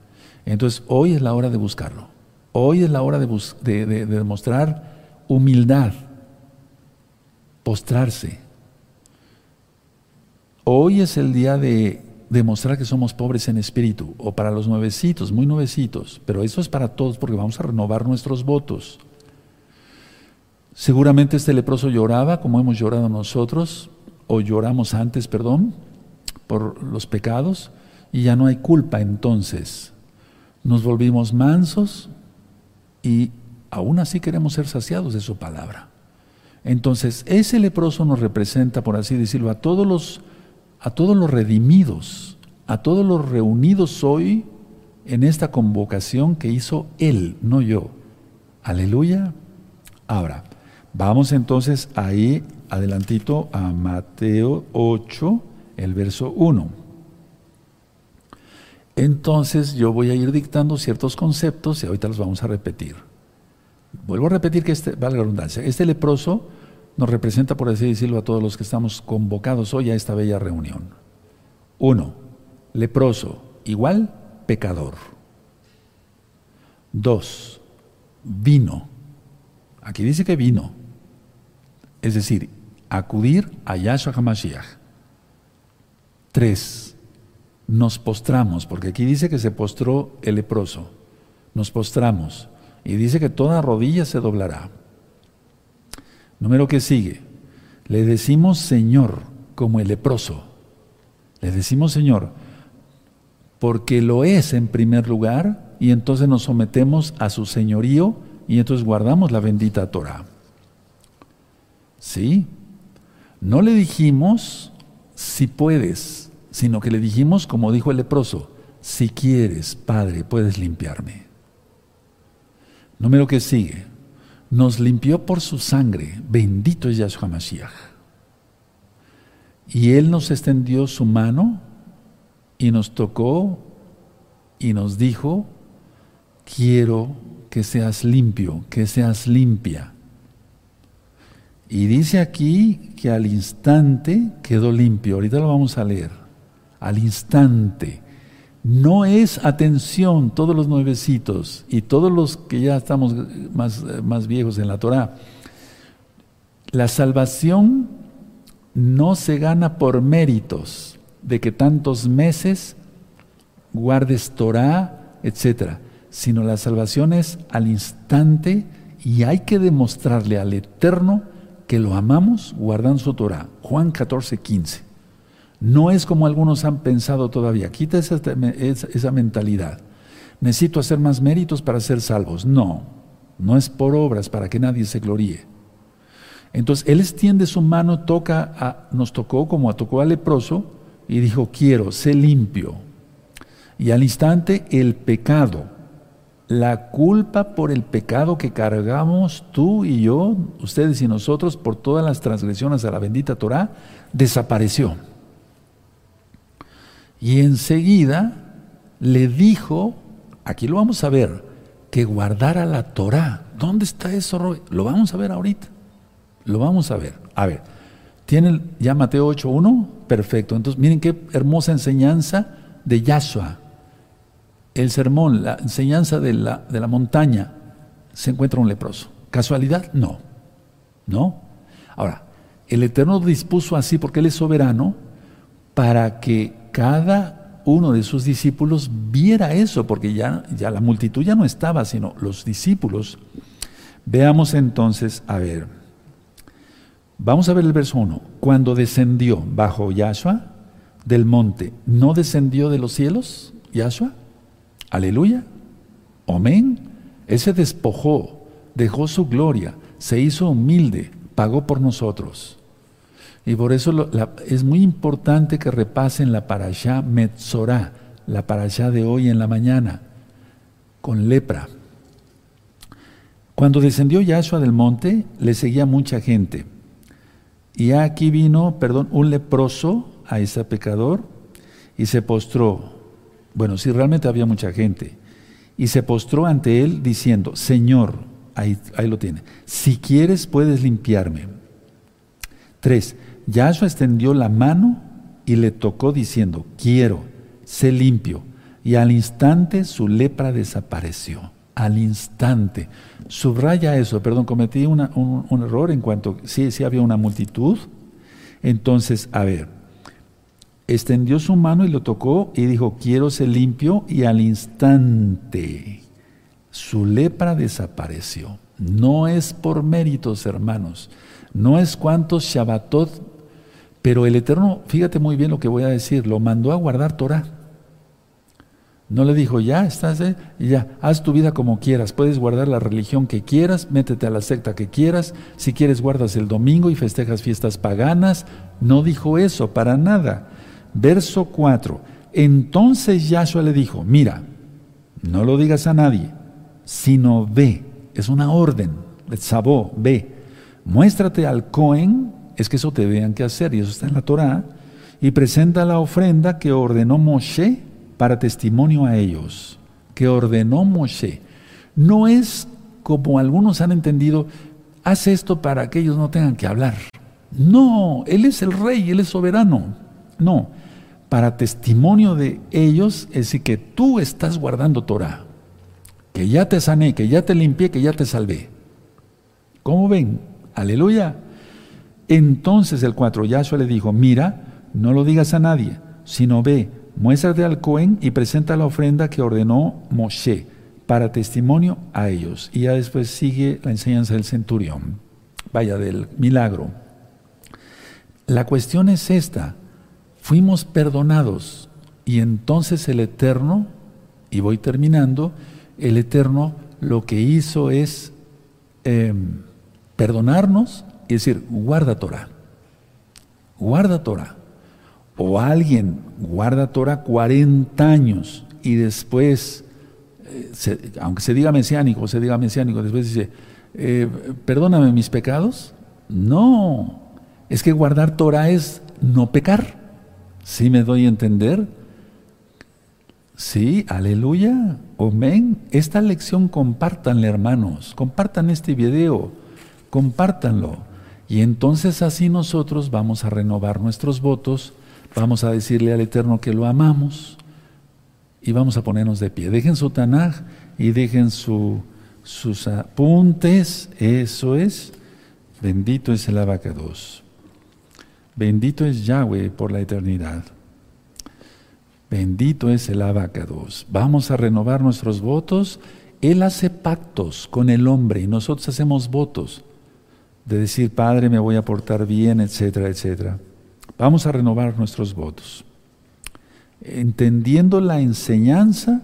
Entonces, hoy es la hora de buscarlo. Hoy es la hora de, demostrar humildad, postrarse. Hoy es el día de demostrar que somos pobres en espíritu, o para los nuevecitos, muy nuevecitos, pero eso es para todos porque vamos a renovar nuestros votos. Seguramente este leproso lloraba como hemos llorado nosotros, o lloramos antes, perdón, por los pecados, y ya no hay culpa entonces. Nos volvimos mansos, y aún así queremos ser saciados de su palabra. Entonces, ese leproso nos representa, por así decirlo, a todos los, a todos los redimidos, a todos los reunidos hoy en esta convocación que hizo Él, no yo. Aleluya. Ahora, vamos entonces ahí adelantito a Mateo 8, el verso 1. Entonces yo voy a ir dictando ciertos conceptos y ahorita los vamos a repetir. Vuelvo a repetir que este, vale la redundancia, este leproso nos representa, por así decirlo, a todos los que estamos convocados hoy a esta bella reunión. Uno, leproso, igual pecador. Dos, vino. Aquí dice que vino. Es decir, acudir a Yahshua HaMashiach. Tres, nos postramos, porque aquí dice que se postró el leproso, nos postramos, y dice que toda rodilla se doblará. Número que sigue, le decimos Señor como el leproso, le decimos Señor, porque lo es en primer lugar, y entonces nos sometemos a su señorío, y entonces guardamos la bendita Torah. ¿Sí? No le dijimos si puedes, sino que le dijimos, como dijo el leproso, si quieres, Padre, puedes limpiarme. Número que sigue, nos limpió por su sangre, bendito es Yahshua Mashiach. Y Él nos extendió su mano y nos tocó y nos dijo, quiero que seas limpio, que seas limpia. Y dice aquí que al instante quedó limpio. Ahorita lo vamos a leer al instante. No es atención, todos los nuevecitos y todos los que ya estamos más, más viejos en la Torah. La salvación no se gana por méritos de que tantos meses guardes Torah, etc. Sino la salvación es al instante y hay que demostrarle al Eterno que lo amamos guardando su Torah. Juan 14, 15. No es como algunos han pensado todavía. Quita esa, esa, mentalidad. Necesito hacer más méritos para ser salvos. No, no es por obras para que nadie se gloríe. Entonces Él extiende su mano, toca a, nos tocó como tocó al leproso y dijo, quiero, sé limpio. Y al instante el pecado, la culpa por el pecado que cargamos tú y yo, ustedes y nosotros, por todas las transgresiones a la bendita Torah, desapareció. Y enseguida le dijo, aquí lo vamos a ver, que guardara la Torah. ¿Dónde está eso, Lo vamos a ver ahorita. Lo vamos a ver. A ver, ¿tienen ya Mateo 8.1? Perfecto. Entonces, miren qué hermosa enseñanza de Yahshua. El sermón, la enseñanza de la, de la montaña, se encuentra un leproso. ¿Casualidad? No. No. Ahora, el Eterno dispuso así porque Él es soberano para que cada uno de sus discípulos viera eso, porque ya, ya la multitud ya no estaba, sino los discípulos. Veamos entonces, a ver, vamos a ver el verso 1. Cuando descendió bajo Yahshua del monte, ¿no descendió de los cielos Yahshua? Aleluya. Amén. Él se despojó, dejó su gloria, se hizo humilde, pagó por nosotros. Y por eso es muy importante que repasen la parashá Metzorah, la parashá de hoy en la mañana, con lepra. Cuando descendió Yahshua del monte, le seguía mucha gente. Y aquí vino, perdón, un leproso a ese pecador y se postró. Bueno, sí, realmente había mucha gente. Y se postró ante él diciendo, Señor, ahí, ahí lo tiene, si quieres puedes limpiarme. Tres, Yahshua extendió la mano y le tocó diciendo, quiero, sé limpio. Y al instante su lepra desapareció. Al instante. Subraya eso, perdón, cometí un, error en cuanto, sí, sí había una multitud. Entonces, a ver, extendió su mano y lo tocó y dijo, quiero ser limpio. Y al instante su lepra desapareció. No es por méritos, hermanos. No es cuántos Shabbatot pero el Eterno, fíjate muy bien lo que voy a decir, lo mandó a guardar Torah. No le dijo, ya estás, eh, ya, haz tu vida como quieras, puedes guardar la religión que quieras, métete a la secta que quieras, si quieres guardas el domingo y festejas fiestas paganas. No dijo eso, para nada. Verso 4. Entonces Yahshua le dijo, mira, no lo digas a nadie, sino ve, es una orden, sabó, ve, muéstrate al Cohen es que eso te vean que hacer, y eso está en la Torah, y presenta la ofrenda que ordenó Moshe para testimonio a ellos, que ordenó Moshe. No es como algunos han entendido, haz esto para que ellos no tengan que hablar. No, Él es el rey, Él es soberano. No, para testimonio de ellos, es decir, que tú estás guardando Torah, que ya te sané, que ya te limpié, que ya te salvé. ¿Cómo ven? Aleluya. Entonces el 4, Yahshua le dijo, mira, no lo digas a nadie, sino ve, muéstrate al Cohen y presenta la ofrenda que ordenó Moshe para testimonio a ellos. Y ya después sigue la enseñanza del centurión, vaya, del milagro. La cuestión es esta, fuimos perdonados y entonces el Eterno, y voy terminando, el Eterno lo que hizo es em, perdonarnos es decir, guarda Torah. Guarda Torah. O alguien guarda Torah 40 años y después, eh, aunque se diga mesiánico, se diga mesiánico, después dice, eh, perdóname mis pecados. No, es que guardar Torah es no pecar. ¿Sí me doy a entender? Sí, aleluya, amén. Esta lección compártanle, hermanos, compartan este video, compártanlo. Y entonces así nosotros vamos a renovar nuestros votos, vamos a decirle al Eterno que lo amamos y vamos a ponernos de pie. Dejen su Tanaj y dejen sus apuntes, eso es. Bendito es el abacados. Bendito es Yahweh por la eternidad. Bendito es el abacados. Vamos a renovar nuestros votos. Él hace pactos con el hombre y nosotros hacemos votos de decir, Padre, me voy a portar bien, etcétera, etcétera. Vamos a renovar nuestros votos. Entendiendo la enseñanza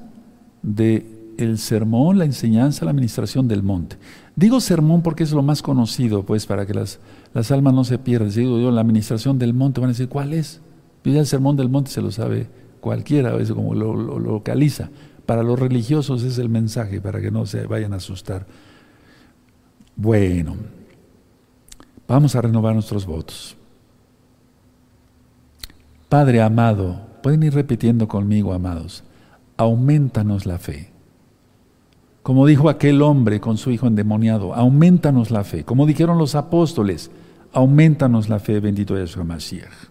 del el sermón, la enseñanza, la administración del monte. Digo sermón porque es lo más conocido, pues, para que las, las almas no se pierdan. Si digo yo la administración del monte, van a decir, ¿cuál es? ya el sermón del monte se lo sabe cualquiera, a veces como lo, lo localiza. Para los religiosos es el mensaje, para que no se vayan a asustar. Bueno, vamos a renovar nuestros votos. Padre amado, pueden ir repitiendo conmigo, amados, aumentanos la fe. Como dijo aquel hombre con su hijo endemoniado, aumentanos la fe. Como dijeron los apóstoles, aumentanos la fe, bendito Yeshua Mashiach.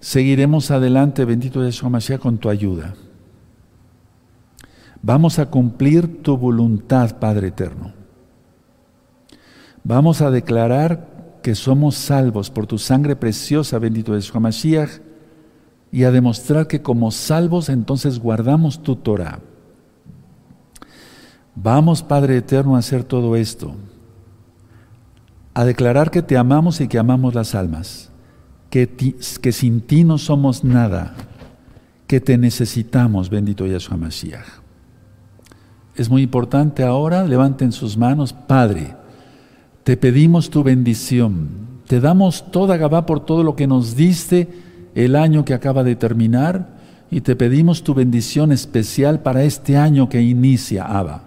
Seguiremos adelante, bendito Yeshua Mashiach, con tu ayuda. Vamos a cumplir tu voluntad, Padre Eterno. Vamos a declarar que somos salvos por tu sangre preciosa, bendito Yeshua Mashiach, y a demostrar que como salvos entonces guardamos tu Torah. Vamos, Padre Eterno, a hacer todo esto, a declarar que te amamos y que amamos las almas, que, que sin ti no somos nada, que te necesitamos, bendito Yahshua Mashiach. Es muy importante ahora, levanten sus manos, Padre, te pedimos tu bendición, te damos toda Gabá por todo lo que nos diste el año que acaba de terminar y te pedimos tu bendición especial para este año que inicia, Abba.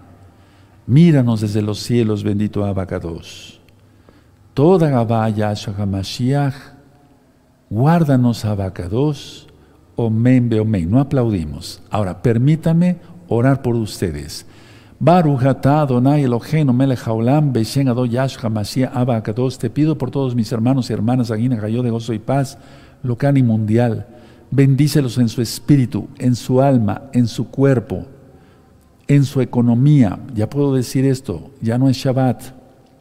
Míranos desde los cielos, bendito Abacados. Toda Gabá Yahshua HaMashiach, guárdanos Abacados, Omen Omen. No aplaudimos. Ahora, permítanme orar por ustedes. Baruch atah Adonai Eloheinu melech haolam HaMashiach Abacados. Te pido por todos mis hermanos y hermanas, Aguina, Gayo de gozo y paz, local y mundial. Bendícelos en su espíritu, en su alma, en su cuerpo, en su economía. Ya puedo decir esto, ya no es Shabbat,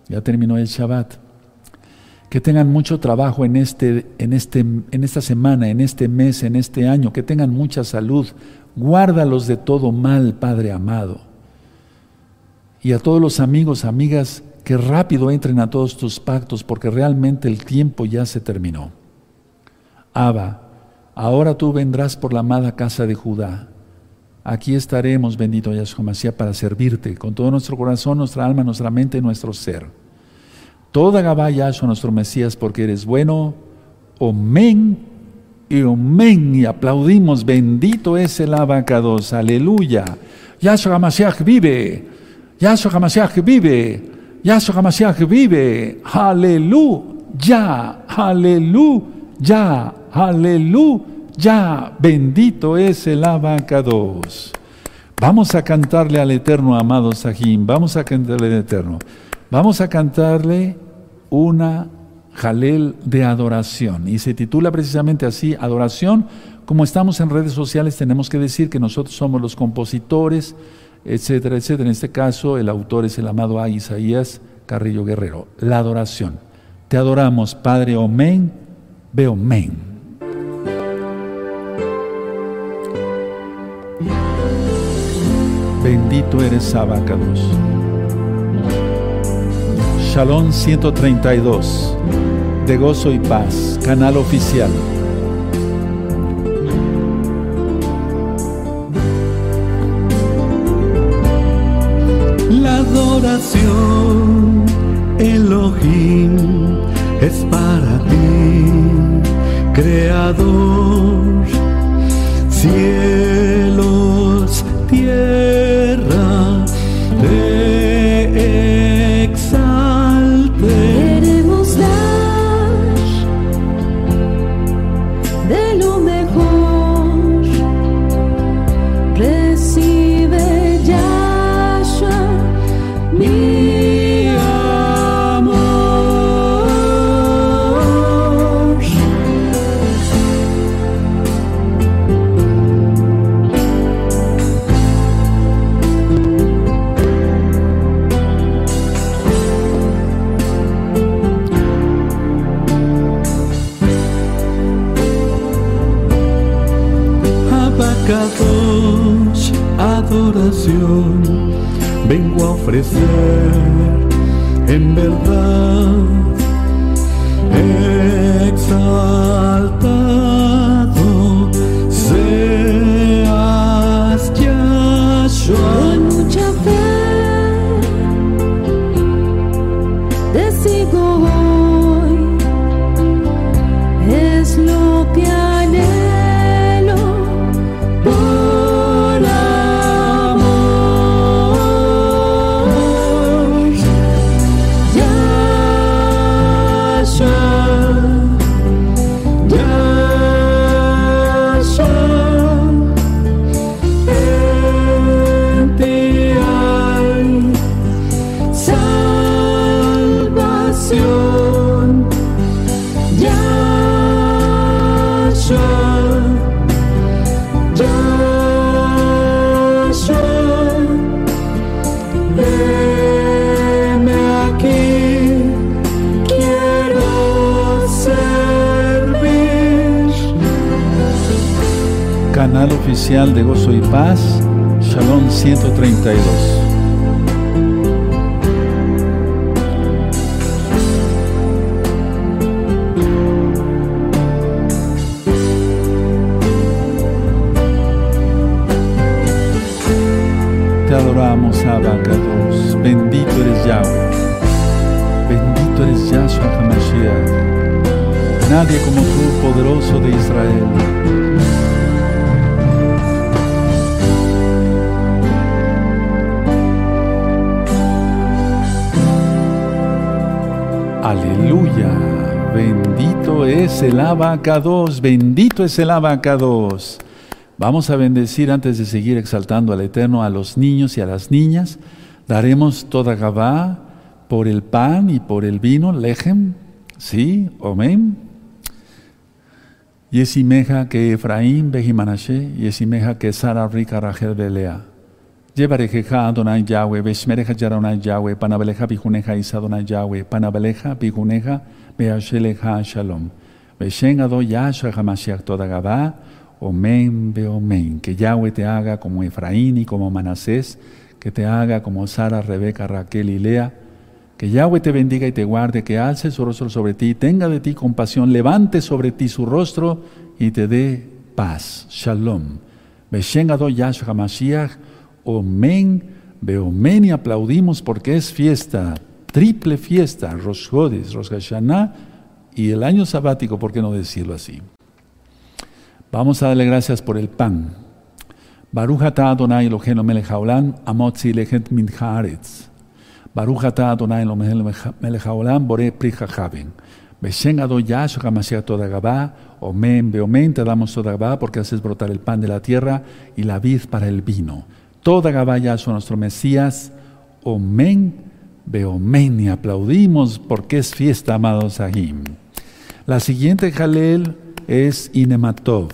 ya terminó el Shabbat. Que tengan mucho trabajo en, este, en, este, en esta semana, en este mes, en este año, que tengan mucha salud. Guárdalos de todo mal, Padre amado. Y a todos los amigos, amigas, que rápido entren a todos tus pactos, porque realmente el tiempo ya se terminó. Abba, ahora tú vendrás por la amada casa de Judá. Aquí estaremos, bendito Yahshua Mashiach, para servirte con todo nuestro corazón, nuestra alma, nuestra mente y nuestro ser. Toda Gabá Yahshua, nuestro Mesías, porque eres bueno. Omen y omen. Y aplaudimos, bendito es el abacados. Aleluya. Yahshua Mashiach vive. Yahshua Mashiach vive. Yahshua Mashiach vive. Aleluya. Aleluya. Aleluya, bendito es el abacados. Vamos a cantarle al Eterno, amado Sahim, vamos a cantarle al Eterno. Vamos a cantarle una jalel de adoración. Y se titula precisamente así, adoración. Como estamos en redes sociales, tenemos que decir que nosotros somos los compositores, etcétera, etcétera. En este caso, el autor es el amado A. Isaías Carrillo Guerrero. La adoración. Te adoramos, Padre Omen, veo men. Bendito eres Abacados. Shalom 132, de gozo y paz, canal oficial. Vengo a ofrecer en verdad De Gozo y Paz, Shalom 132. Te adoramos, Abacados. Bendito eres Yahweh. Bendito eres Yahshua HaMashiach. Nadie como tú, poderoso de Israel. Aleluya. Bendito es el abacados. Bendito es el abacados. Vamos a bendecir antes de seguir exaltando al Eterno a los niños y a las niñas. Daremos toda Gabá por el pan y por el vino, lejem. Sí, amén. Yesimeja que Efraín bejimanashe, Yesimeja que Sara rica Rachel belea. Llevarejeja Adonai Yahweh, Beshmereja Yaronai Yahweh, Panabeleja bijuneja Isadonai Yahweh, Panabeleja bijuneja Beasheleja Shalom. Beshen Ado Hamashiach toda Gabá, Omen Beomen. Que Yahweh te haga como Efraín y como Manasés, que te haga como Sara, Rebeca, Raquel y Lea. Que Yahweh te bendiga y te guarde, que alce su rostro sobre ti, tenga de ti compasión, levante sobre ti su rostro y te dé paz. Shalom. Beshen Yahshua Hamashiach, Omen, Beomen y aplaudimos porque es fiesta, triple fiesta, Rosh Chodesh, Rosh Hashanah y el año sabático, ¿por qué no decirlo así? Vamos a darle gracias por el pan. Baruch atah Adonai Eloheinu melech haolam, amotzi lechet min haaretz. Baruch Adonai boré pri hajaben. Beshen ado Yahshua HaMashiach toda Gabá, omen, beomen, te damos toda Gabá, porque haces brotar el pan de la tierra y la vid para el vino. Toda Gabá Yahshua nuestro Mesías, omen, beomen, y aplaudimos porque es fiesta, amados Sahim. La siguiente Jalel es Inematov.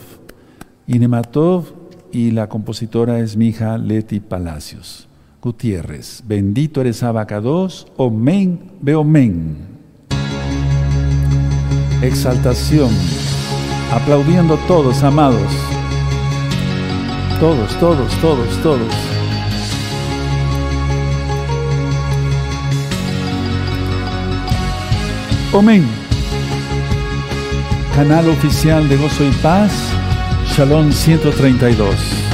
Inematov y la compositora es mi hija Leti Palacios. Gutiérrez, bendito eres Abacados, omen, beomen. Exaltación, aplaudiendo todos, amados. Todos, todos, todos, todos. Omen. Canal oficial de Gozo y Paz, Shalom 132.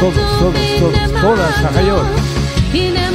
todos, todos, todos, todas, a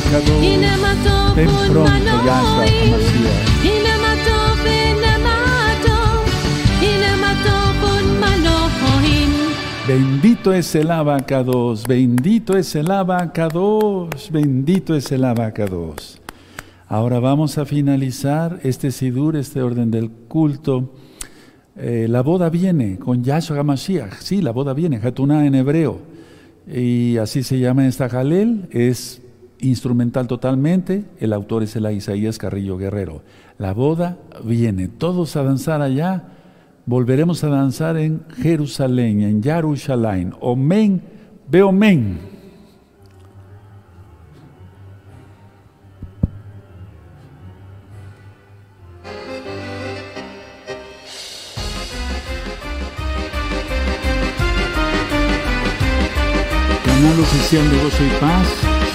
pecador, pronto Yahshua Bendito es el abacados, bendito es el abacados, bendito es el abacados. Ahora vamos a finalizar este sidur, este orden del culto. Eh, la boda viene con Yahshua Mashiach, sí, la boda viene, Hatuná en hebreo. Y así se llama esta Jalel, es instrumental totalmente, el autor es el Isaías Carrillo Guerrero. La boda viene, todos a danzar allá, volveremos a danzar en Jerusalén, en Yarushalayim. Omen, veo men. Canal oficial de Gozo y Paz,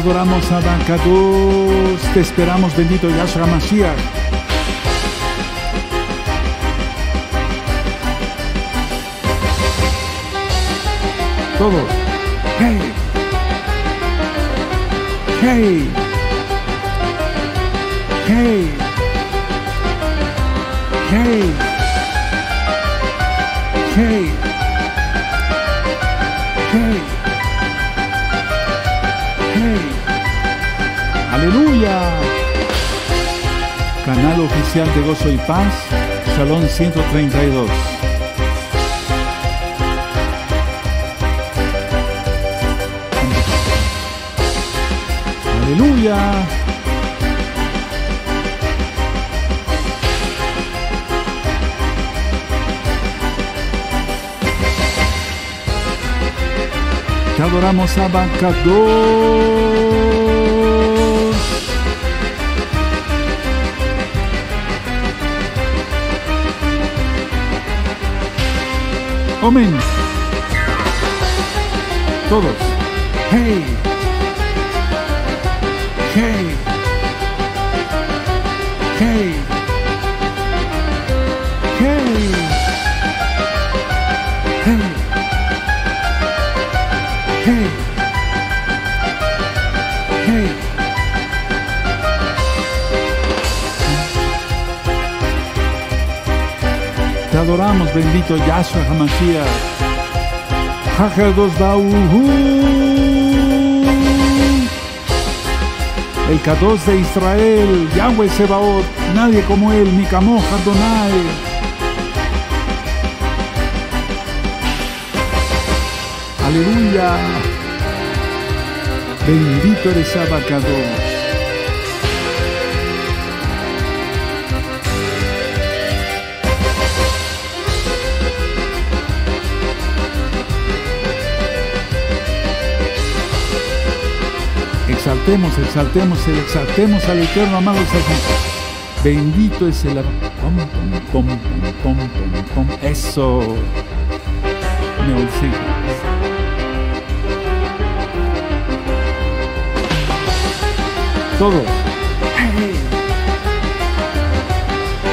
adoramos, Abacados. Te esperamos, bendito Yahshua Mashiach. Todos. Hey. Hey. Hey. Hey. Hey. Aleluya. Canal oficial de Gozo y Paz, Salón 132. Aleluya. Te adoramos, Abacados. Amén. Todos. Hey. Hey. Hey. Adoramos, bendito Yahshua HaMashiach. Hajados Dauhu. El Kadosh de Israel, Yahweh Sebaot, nadie como él, ni Kamo Adonai. Aleluya. Bendito eres Abacados. Exaltemos, exaltemos, exaltemos al Eterno, amados hermanos. Bendito es el... Pom. Eso. Me olvidé. Todo. Hey.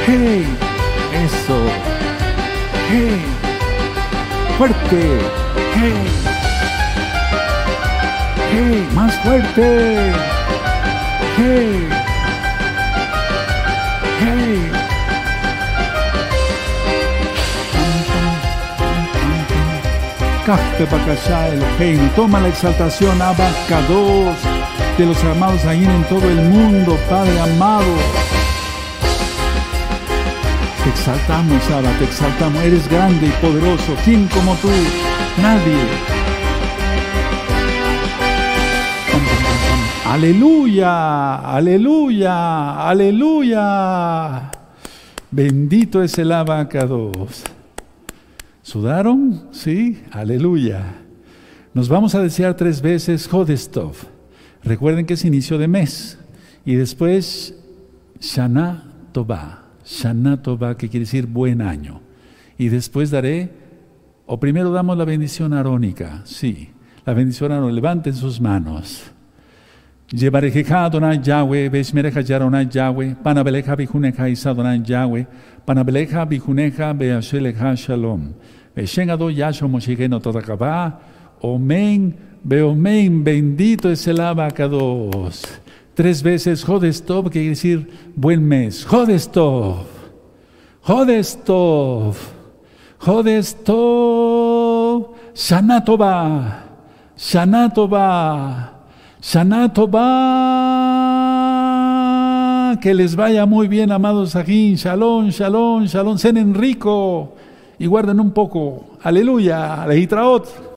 Hey. Eso. Hey. Fuerte. Hey. Hey. Más fuerte. Hey. Hey. Café el reino. Toma la exaltación, abacados de los amados ahí en todo el mundo, Padre amado. Te exaltamos, Abba, te exaltamos. Eres grande y poderoso. ¿Quién como tú? Nadie. Aleluya, aleluya, aleluya. Bendito es el abacados. ¿Sudaron? Sí, aleluya. Nos vamos a desear tres veces Jodestov. Recuerden que es inicio de mes. Y después Shana Toba. Shana Toba, que quiere decir buen año. Y después daré, o primero damos la bendición arónica. Sí, la bendición arónica. Levanten sus manos. Llevarejeja Adonai Yahweh, Beshmereja Yaronai Yahweh, Panabeleja Bijuneja Isadonai Yahweh, Panabeleja Bijuneja Beasheleja Shalom. Beshengado Yasho Moshigeno Todakabá, Omen, Beomen, bendito es el abacados. Tres veces Jodestov, que quiere decir buen mes. Jodestov, Jodestov, Jodestov, Shanatova, Shanatova. Shanatova, que les vaya muy bien, amados aquí. Shalom, shalom, shalom. Cenen rico y guarden un poco. Aleluya, lejitraot.